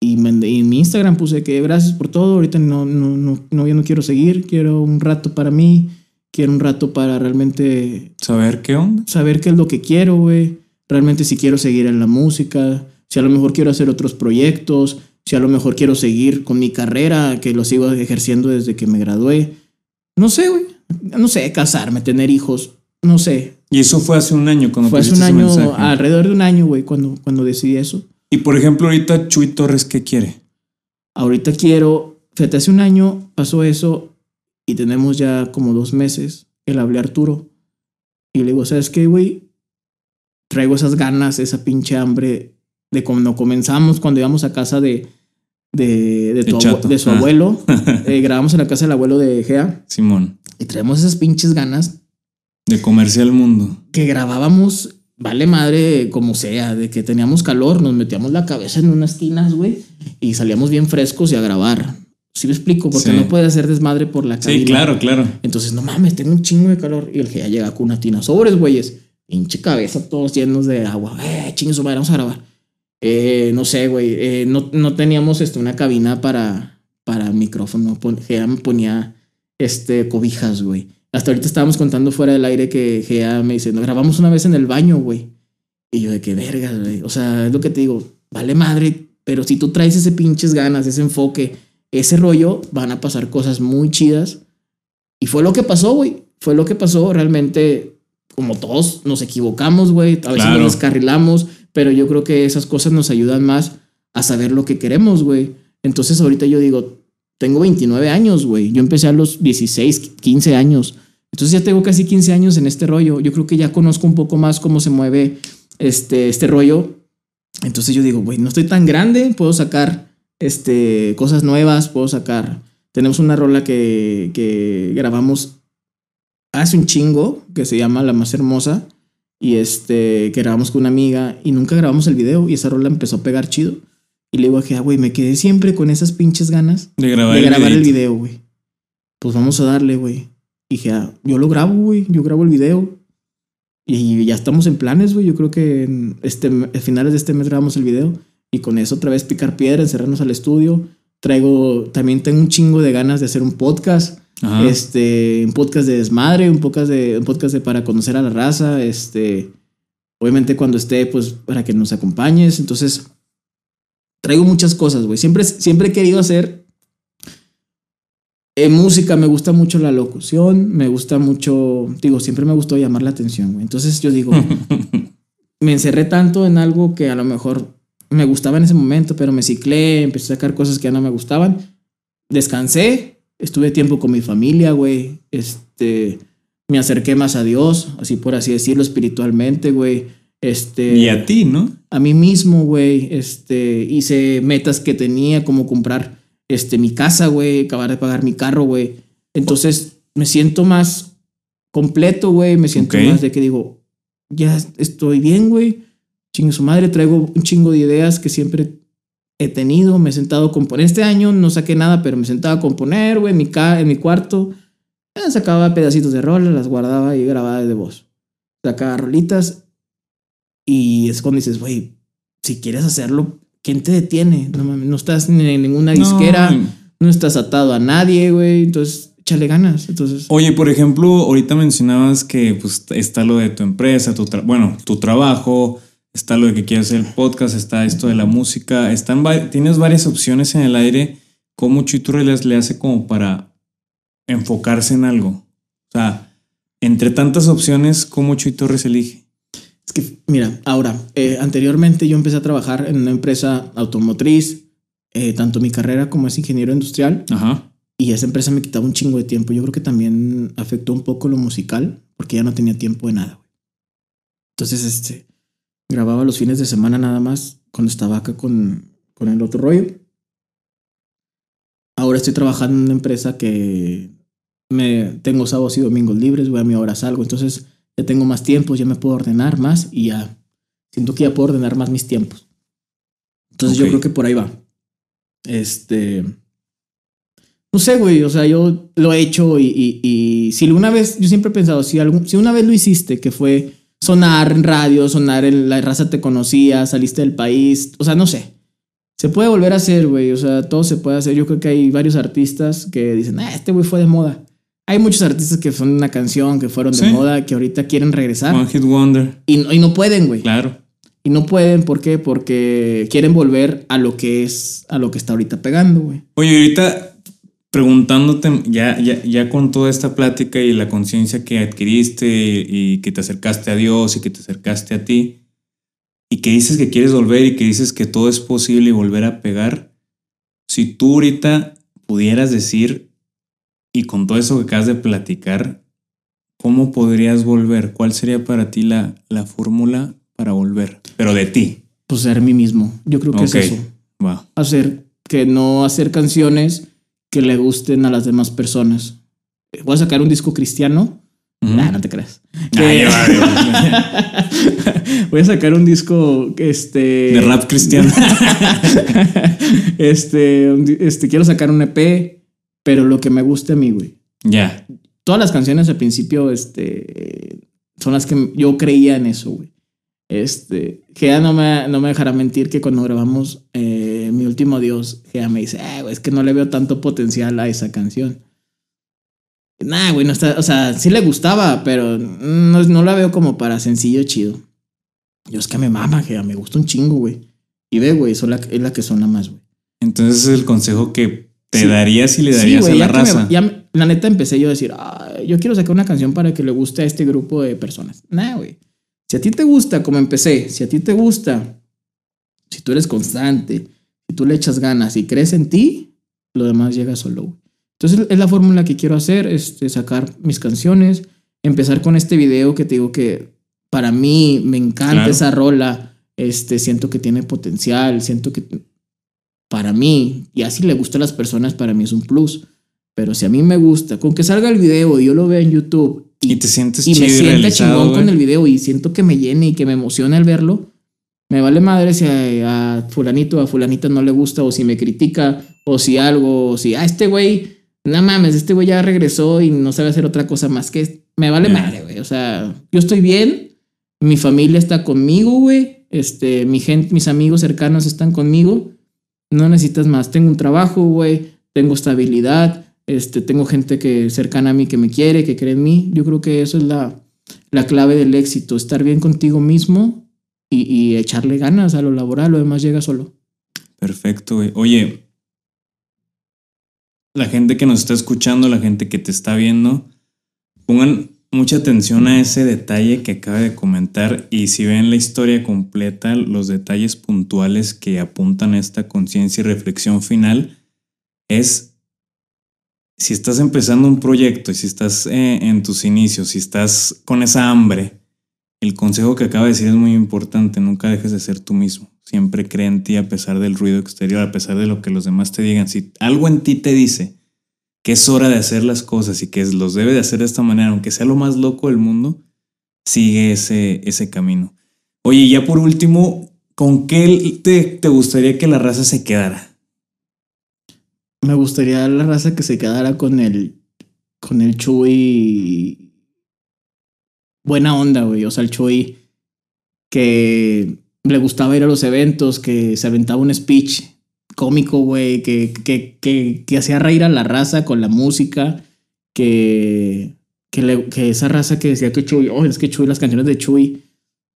Y, me- y en mi Instagram puse que gracias por todo. Ahorita no, no, no, no, yo no quiero seguir. Quiero un rato para mí. Quiero un rato para realmente Saber qué onda. saber qué es lo que quiero, güey. Realmente si quiero seguir en la música. Si a lo mejor quiero hacer otros proyectos. Si a lo mejor quiero seguir con mi carrera, que lo sigo ejerciendo desde que me gradué. No sé, güey. No sé, casarme, tener hijos. No sé. Y eso fue hace un año cuando Fue hace un año, mensaje. alrededor de un año, güey, cuando, cuando decidí eso. Y por ejemplo, ahorita Chuy Torres, ¿qué quiere? Ahorita quiero, fíjate, hace un año pasó eso y tenemos ya como dos meses que le hablé a Arturo y le digo, ¿sabes qué, güey? Traigo esas ganas, esa pinche hambre de cuando comenzamos, cuando íbamos a casa de, de, de, tu su Ah. abuelo. *laughs* Eh, grabamos en la casa del abuelo de Gea Simón, y traemos esas pinches ganas de comerse al mundo. que grabábamos, vale madre, como sea, de que teníamos calor, nos metíamos la cabeza en unas tinas, güey, y salíamos bien frescos y a grabar. ¿Sí me explico? Porque Sí. no puede hacer desmadre por la cabina. Sí, claro, claro. Entonces, no mames, tengo un chingo de calor. Y el ya llega con una tina sobres, güeyes. Pinche cabeza, todos llenos de agua. Eh, chingue su madre, vamos a grabar. Eh, no sé, güey. eh, no, no teníamos este, una cabina para, para micrófono. Gea me ponía este, cobijas, güey. Hasta ahorita estábamos contando fuera del aire que Gea me dice, no, grabamos una vez en el baño, güey. Y yo de que verga, güey. O sea, es lo que te digo, vale madre, pero si tú traes ese pinches ganas, ese enfoque, ese rollo, van a pasar cosas muy chidas. Y fue lo que pasó, güey. Fue lo que pasó. Realmente, como todos, nos equivocamos, güey. A veces Claro. nos descarrilamos, pero yo creo que esas cosas nos ayudan más a saber lo que queremos, güey. Entonces ahorita yo digo, tengo 29 años, güey. Yo empecé a los 16, 15 años. Entonces ya tengo casi 15 años en este rollo. Yo creo que ya conozco un poco más cómo se mueve este, este rollo. Entonces yo digo, güey, no estoy tan grande, puedo sacar este, cosas nuevas, puedo sacar. Tenemos una rola que, que grabamos hace un chingo, que se llama La Más Hermosa, y este, que grabamos con una amiga, y nunca grabamos el video, y esa rola empezó a pegar chido. Y le digo a güey, me quedé siempre con esas pinches ganas de grabar, de grabar el, video, güey. Pues vamos a darle, güey. Y dije, ah, yo lo grabo, güey, yo grabo el video. Y ya estamos en planes, güey. Yo creo que en este, a finales de este mes grabamos el video. Y con eso otra vez picar piedra, encerrarnos al estudio. Traigo, también tengo un chingo de ganas de hacer un podcast. Este, un podcast de desmadre, un podcast de, un podcast de para conocer a la raza. Este, obviamente cuando esté, pues para que nos acompañes. Entonces, traigo muchas cosas, güey. Siempre, siempre he querido hacer en música me gusta mucho la locución, me gusta mucho, digo, siempre me gustó llamar la atención, güey. Entonces yo digo, *laughs* me encerré tanto en algo que a lo mejor me gustaba en ese momento, pero me ciclé, empecé a sacar cosas que ya no me gustaban. Descansé, estuve tiempo con mi familia, güey. Este, me acerqué más a Dios, así por así decirlo, espiritualmente, güey. Este, y a ti, ¿no? A mí mismo, güey. Este, hice metas que tenía, como comprar este, mi casa, güey, acabar de pagar mi carro, güey. Entonces me siento más completo, güey. Me siento más de que digo, ya estoy bien, güey. Chingo su madre, traigo un chingo de ideas que siempre he tenido. Me he sentado a componer. Este año no saqué nada, pero me sentaba a componer, güey, en mi, en mi cuarto. Eh, sacaba pedacitos de rolas, las guardaba y grababa de voz. Sacaba rolitas. Y es cuando dices, güey, si quieres hacerlo, ¿quién te detiene? No, no estás en ninguna disquera, no, estás atado a nadie, güey. Entonces, échale ganas. Entonces. Oye, por ejemplo, ahorita mencionabas que pues, está lo de tu empresa, tu bueno, tu trabajo, está lo de que quieres hacer el podcast, está esto de la música, están tienes varias opciones en el aire. ¿Cómo Chuy Torres le hace como para enfocarse en algo? O sea, entre tantas opciones, ¿cómo Chuy Torres elige? Es que, mira, ahora, eh, anteriormente yo empecé a trabajar en una empresa automotriz, eh, tanto mi carrera como es ingeniero industrial. Ajá. Y esa empresa me quitaba un chingo de tiempo. Yo creo que también afectó un poco lo musical, porque ya no tenía tiempo de nada. Entonces, este, grababa los fines de semana nada más cuando estaba acá con, con el otro rollo. Ahora estoy trabajando en una empresa que me tengo sábados y domingos libres, voy a mi hora salgo. Entonces, ya tengo más tiempo, ya me puedo ordenar más y ya siento que ya puedo ordenar más mis tiempos. Entonces yo creo que por ahí va. Este. No sé, güey. O sea, yo lo he hecho y, y, si una vez, yo siempre he pensado, si, algún, si una vez lo hiciste, que fue sonar en radio, sonar en la raza te conocía, saliste del país, o sea, no sé. Se puede volver a hacer, güey. O sea, todo se puede hacer. Yo creo que hay varios artistas que dicen, ah, este güey fue de moda. Hay muchos artistas que son una canción, que fueron de moda, que ahorita quieren regresar. One Hit Wonder. Y, y no pueden, güey. Claro. Y no pueden, ¿por qué? Porque quieren volver a lo que es, a lo que está ahorita pegando, güey. Oye, ahorita preguntándote, ya, ya, ya con toda esta plática y la conciencia que adquiriste y que te acercaste a Dios y que te acercaste a ti, y que dices que quieres volver y que dices que todo es posible y volver a pegar, si tú ahorita pudieras decir y con todo eso que acabas de platicar, ¿cómo podrías volver? ¿Cuál sería para ti la, la fórmula para volver? Pero de ti. Pues ser mí mismo. Yo creo que es eso. Hacer que no hacer canciones que le gusten a las demás personas. Voy a sacar un disco cristiano. no te creas. *laughs* Voy a sacar un disco este de rap cristiano. *laughs* este, este quiero sacar un EP pero lo que me gusta a mí, güey. Ya. Todas las canciones al principio, este, son las que yo creía en eso, güey. Este, Gea no me, no me dejará mentir que cuando grabamos eh, Mi Último Dios, Gea me dice, eh, güey, es que no le veo tanto potencial a esa canción. Nah, güey, no está, o sea, sí le gustaba, pero no, no la veo como para sencillo chido. Yo es que me mama, Gea, me gusta un chingo, güey. Y ve, güey, es la, es la que suena más, güey. Entonces el consejo que te darías y le darías a la raza. ya, la neta empecé yo a decir, yo quiero sacar una canción para que le guste a este grupo de personas. Nah, güey. Si a ti te gusta, como empecé, si a ti te gusta, si tú eres constante, si tú le echas ganas y crees en ti, lo demás llega solo. Entonces es la fórmula que quiero hacer, este, sacar mis canciones, empezar con este video que te digo que para mí me encanta Claro. esa rola, este, siento que tiene potencial, siento que para mí, y así le gusta a las personas, para mí es un plus. Pero si a mí me gusta, con que salga el video y yo lo vea en YouTube Y te sientes y chido me y realizado, chingón con güey. el video y siento que me llene y que me emociona el verlo, me vale madre si a, a fulanito o a fulanita no le gusta o si me critica o si algo, o si, ah, este güey, no mames, este güey ya regresó y no sabe hacer otra cosa más que, me vale Ya. madre, güey. O sea, yo estoy bien, mi familia está conmigo, güey, este, mi gente, mis amigos cercanos están conmigo, no necesitas más, tengo un trabajo, güey, tengo estabilidad, este, tengo gente que cercana a mí que me quiere, que cree en mí. Yo creo que eso es la, la clave del éxito, estar bien contigo mismo y, y echarle ganas a lo laboral, lo demás llega solo. Perfecto, güey. Oye, la gente que nos está escuchando, la gente que te está viendo, pongan mucha atención a ese detalle que acaba de comentar y si ven la historia completa, los detalles puntuales que apuntan a esta conciencia y reflexión final, es si estás empezando un proyecto y si estás eh, en tus inicios, si estás con esa hambre, el consejo que acaba de decir es muy importante, nunca dejes de ser tú mismo. Siempre cree en ti a pesar del ruido exterior, a pesar de lo que los demás te digan. Si algo en ti te dice que es hora de hacer las cosas y que los debe de hacer de esta manera, aunque sea lo más loco del mundo, sigue ese, camino. Oye, ya por último, ¿con qué te gustaría que la raza se quedara? Me gustaría la raza que se quedara con el, con el Chuy. Buena onda, güey. O sea, el Chuy que le gustaba ir a los eventos, que se aventaba un speech cómico, güey, que, que, que, que hacía reír a la raza con la música, que, que, le- que esa raza que decía que Chuy, oh, es que Chuy, las canciones de Chuy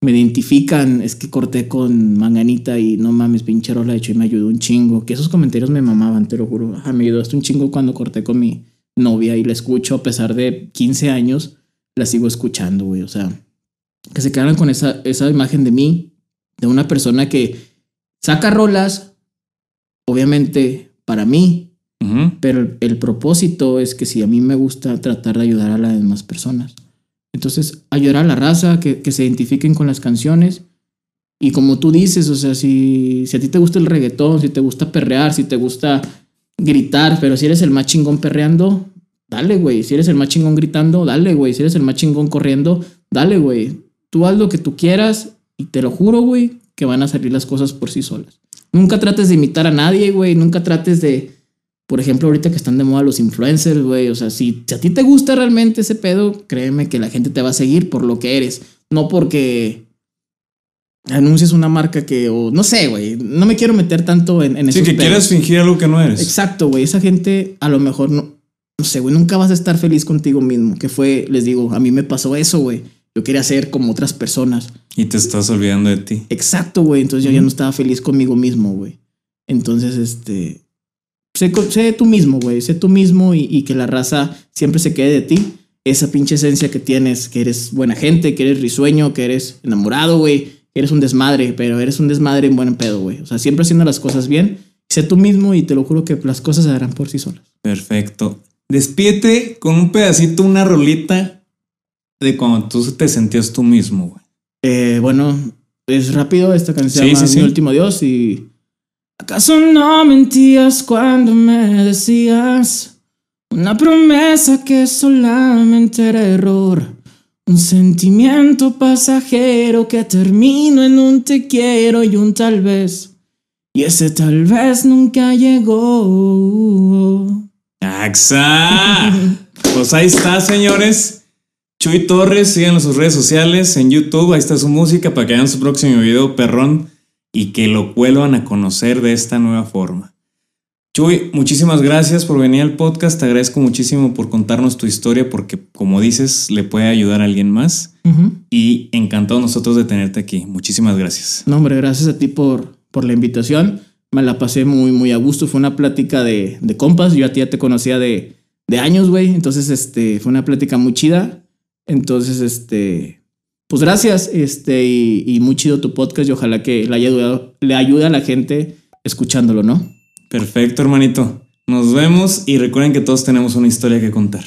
me identifican, es que corté con Manganita y no mames, pinche rola de Chuy me ayudó un chingo, que esos comentarios me mamaban, te lo juro, Ajá, me ayudó hasta un chingo cuando corté con mi novia y la escucho a pesar de 15 años, la sigo escuchando, güey, o sea, que se quedaran con esa, esa imagen de mí, de una persona que saca rolas, obviamente para mí, pero el, el propósito es que si a mí me gusta tratar de ayudar a las demás personas. Entonces, ayudar a la raza, que, que se identifiquen con las canciones. Y como tú dices, o sea, si, si a ti te gusta el reggaetón, si te gusta perrear, si te gusta gritar, pero si eres el más chingón perreando, dale, güey. Si eres el más chingón gritando, dale, güey. Si eres el más chingón corriendo, dale, güey. Tú haz lo que tú quieras y te lo juro, güey, que van a salir las cosas por sí solas. Nunca trates de imitar a nadie, güey. Nunca trates de, por ejemplo, ahorita que están de moda los influencers, güey. O sea, si, si a ti te gusta realmente ese pedo, créeme que la gente te va a seguir por lo que eres. No porque anuncias una marca que, o no sé, güey. No me quiero meter tanto en, en Sí, esos que pedos. quieras fingir algo que no eres. Exacto, güey. Esa gente a lo mejor no, no sé, güey, nunca vas a estar feliz contigo mismo. Que fue, les digo, a mí me pasó eso, güey. Yo quería ser como otras personas. Y te estás olvidando de ti. Exacto, güey. Entonces yo ya no estaba feliz conmigo mismo, güey. Entonces, este. Sé, sé tú mismo, güey. Sé tú mismo y, y que la raza siempre se quede de ti. Esa pinche esencia que tienes, que eres buena gente, que eres risueño, que eres enamorado, güey. Que eres un desmadre, pero eres un desmadre en buen pedo, güey. O sea, siempre haciendo las cosas bien. Sé tú mismo y te lo juro que las cosas se darán por sí solas. Perfecto. Despídete con un pedacito, una rolita de cuando tú te sentías tú mismo, güey. Eh, bueno, es rápido. Esta canción Sí, llama sí, Mi sí. Último Dios y... ¿Acaso no mentías cuando me decías una promesa que solamente era error? Un sentimiento pasajero que terminó en un te quiero y un tal vez. Y ese tal vez nunca llegó. ¡Axa! Pues ahí está, señores. Chuy Torres, síganlo sus redes sociales, en YouTube, ahí está su música para que vean su próximo video perrón y que lo vuelvan a conocer de esta nueva forma. Chuy, muchísimas gracias por venir al podcast, te agradezco muchísimo por contarnos tu historia porque como dices le puede ayudar a alguien más Ujú. y encantado nosotros de tenerte aquí. Muchísimas gracias. No, hombre, gracias a ti por, por la invitación. Me la pasé muy, muy a gusto. Fue una plática de, de compas. Yo a ti ya te conocía de, de años, güey. Entonces, este, fue una plática muy chida. Entonces, este, pues gracias, este, y, y muy chido tu podcast y ojalá que le, haya ayudado, le ayude a la gente escuchándolo, ¿no? Perfecto, hermanito. Nos vemos y recuerden que todos tenemos una historia que contar.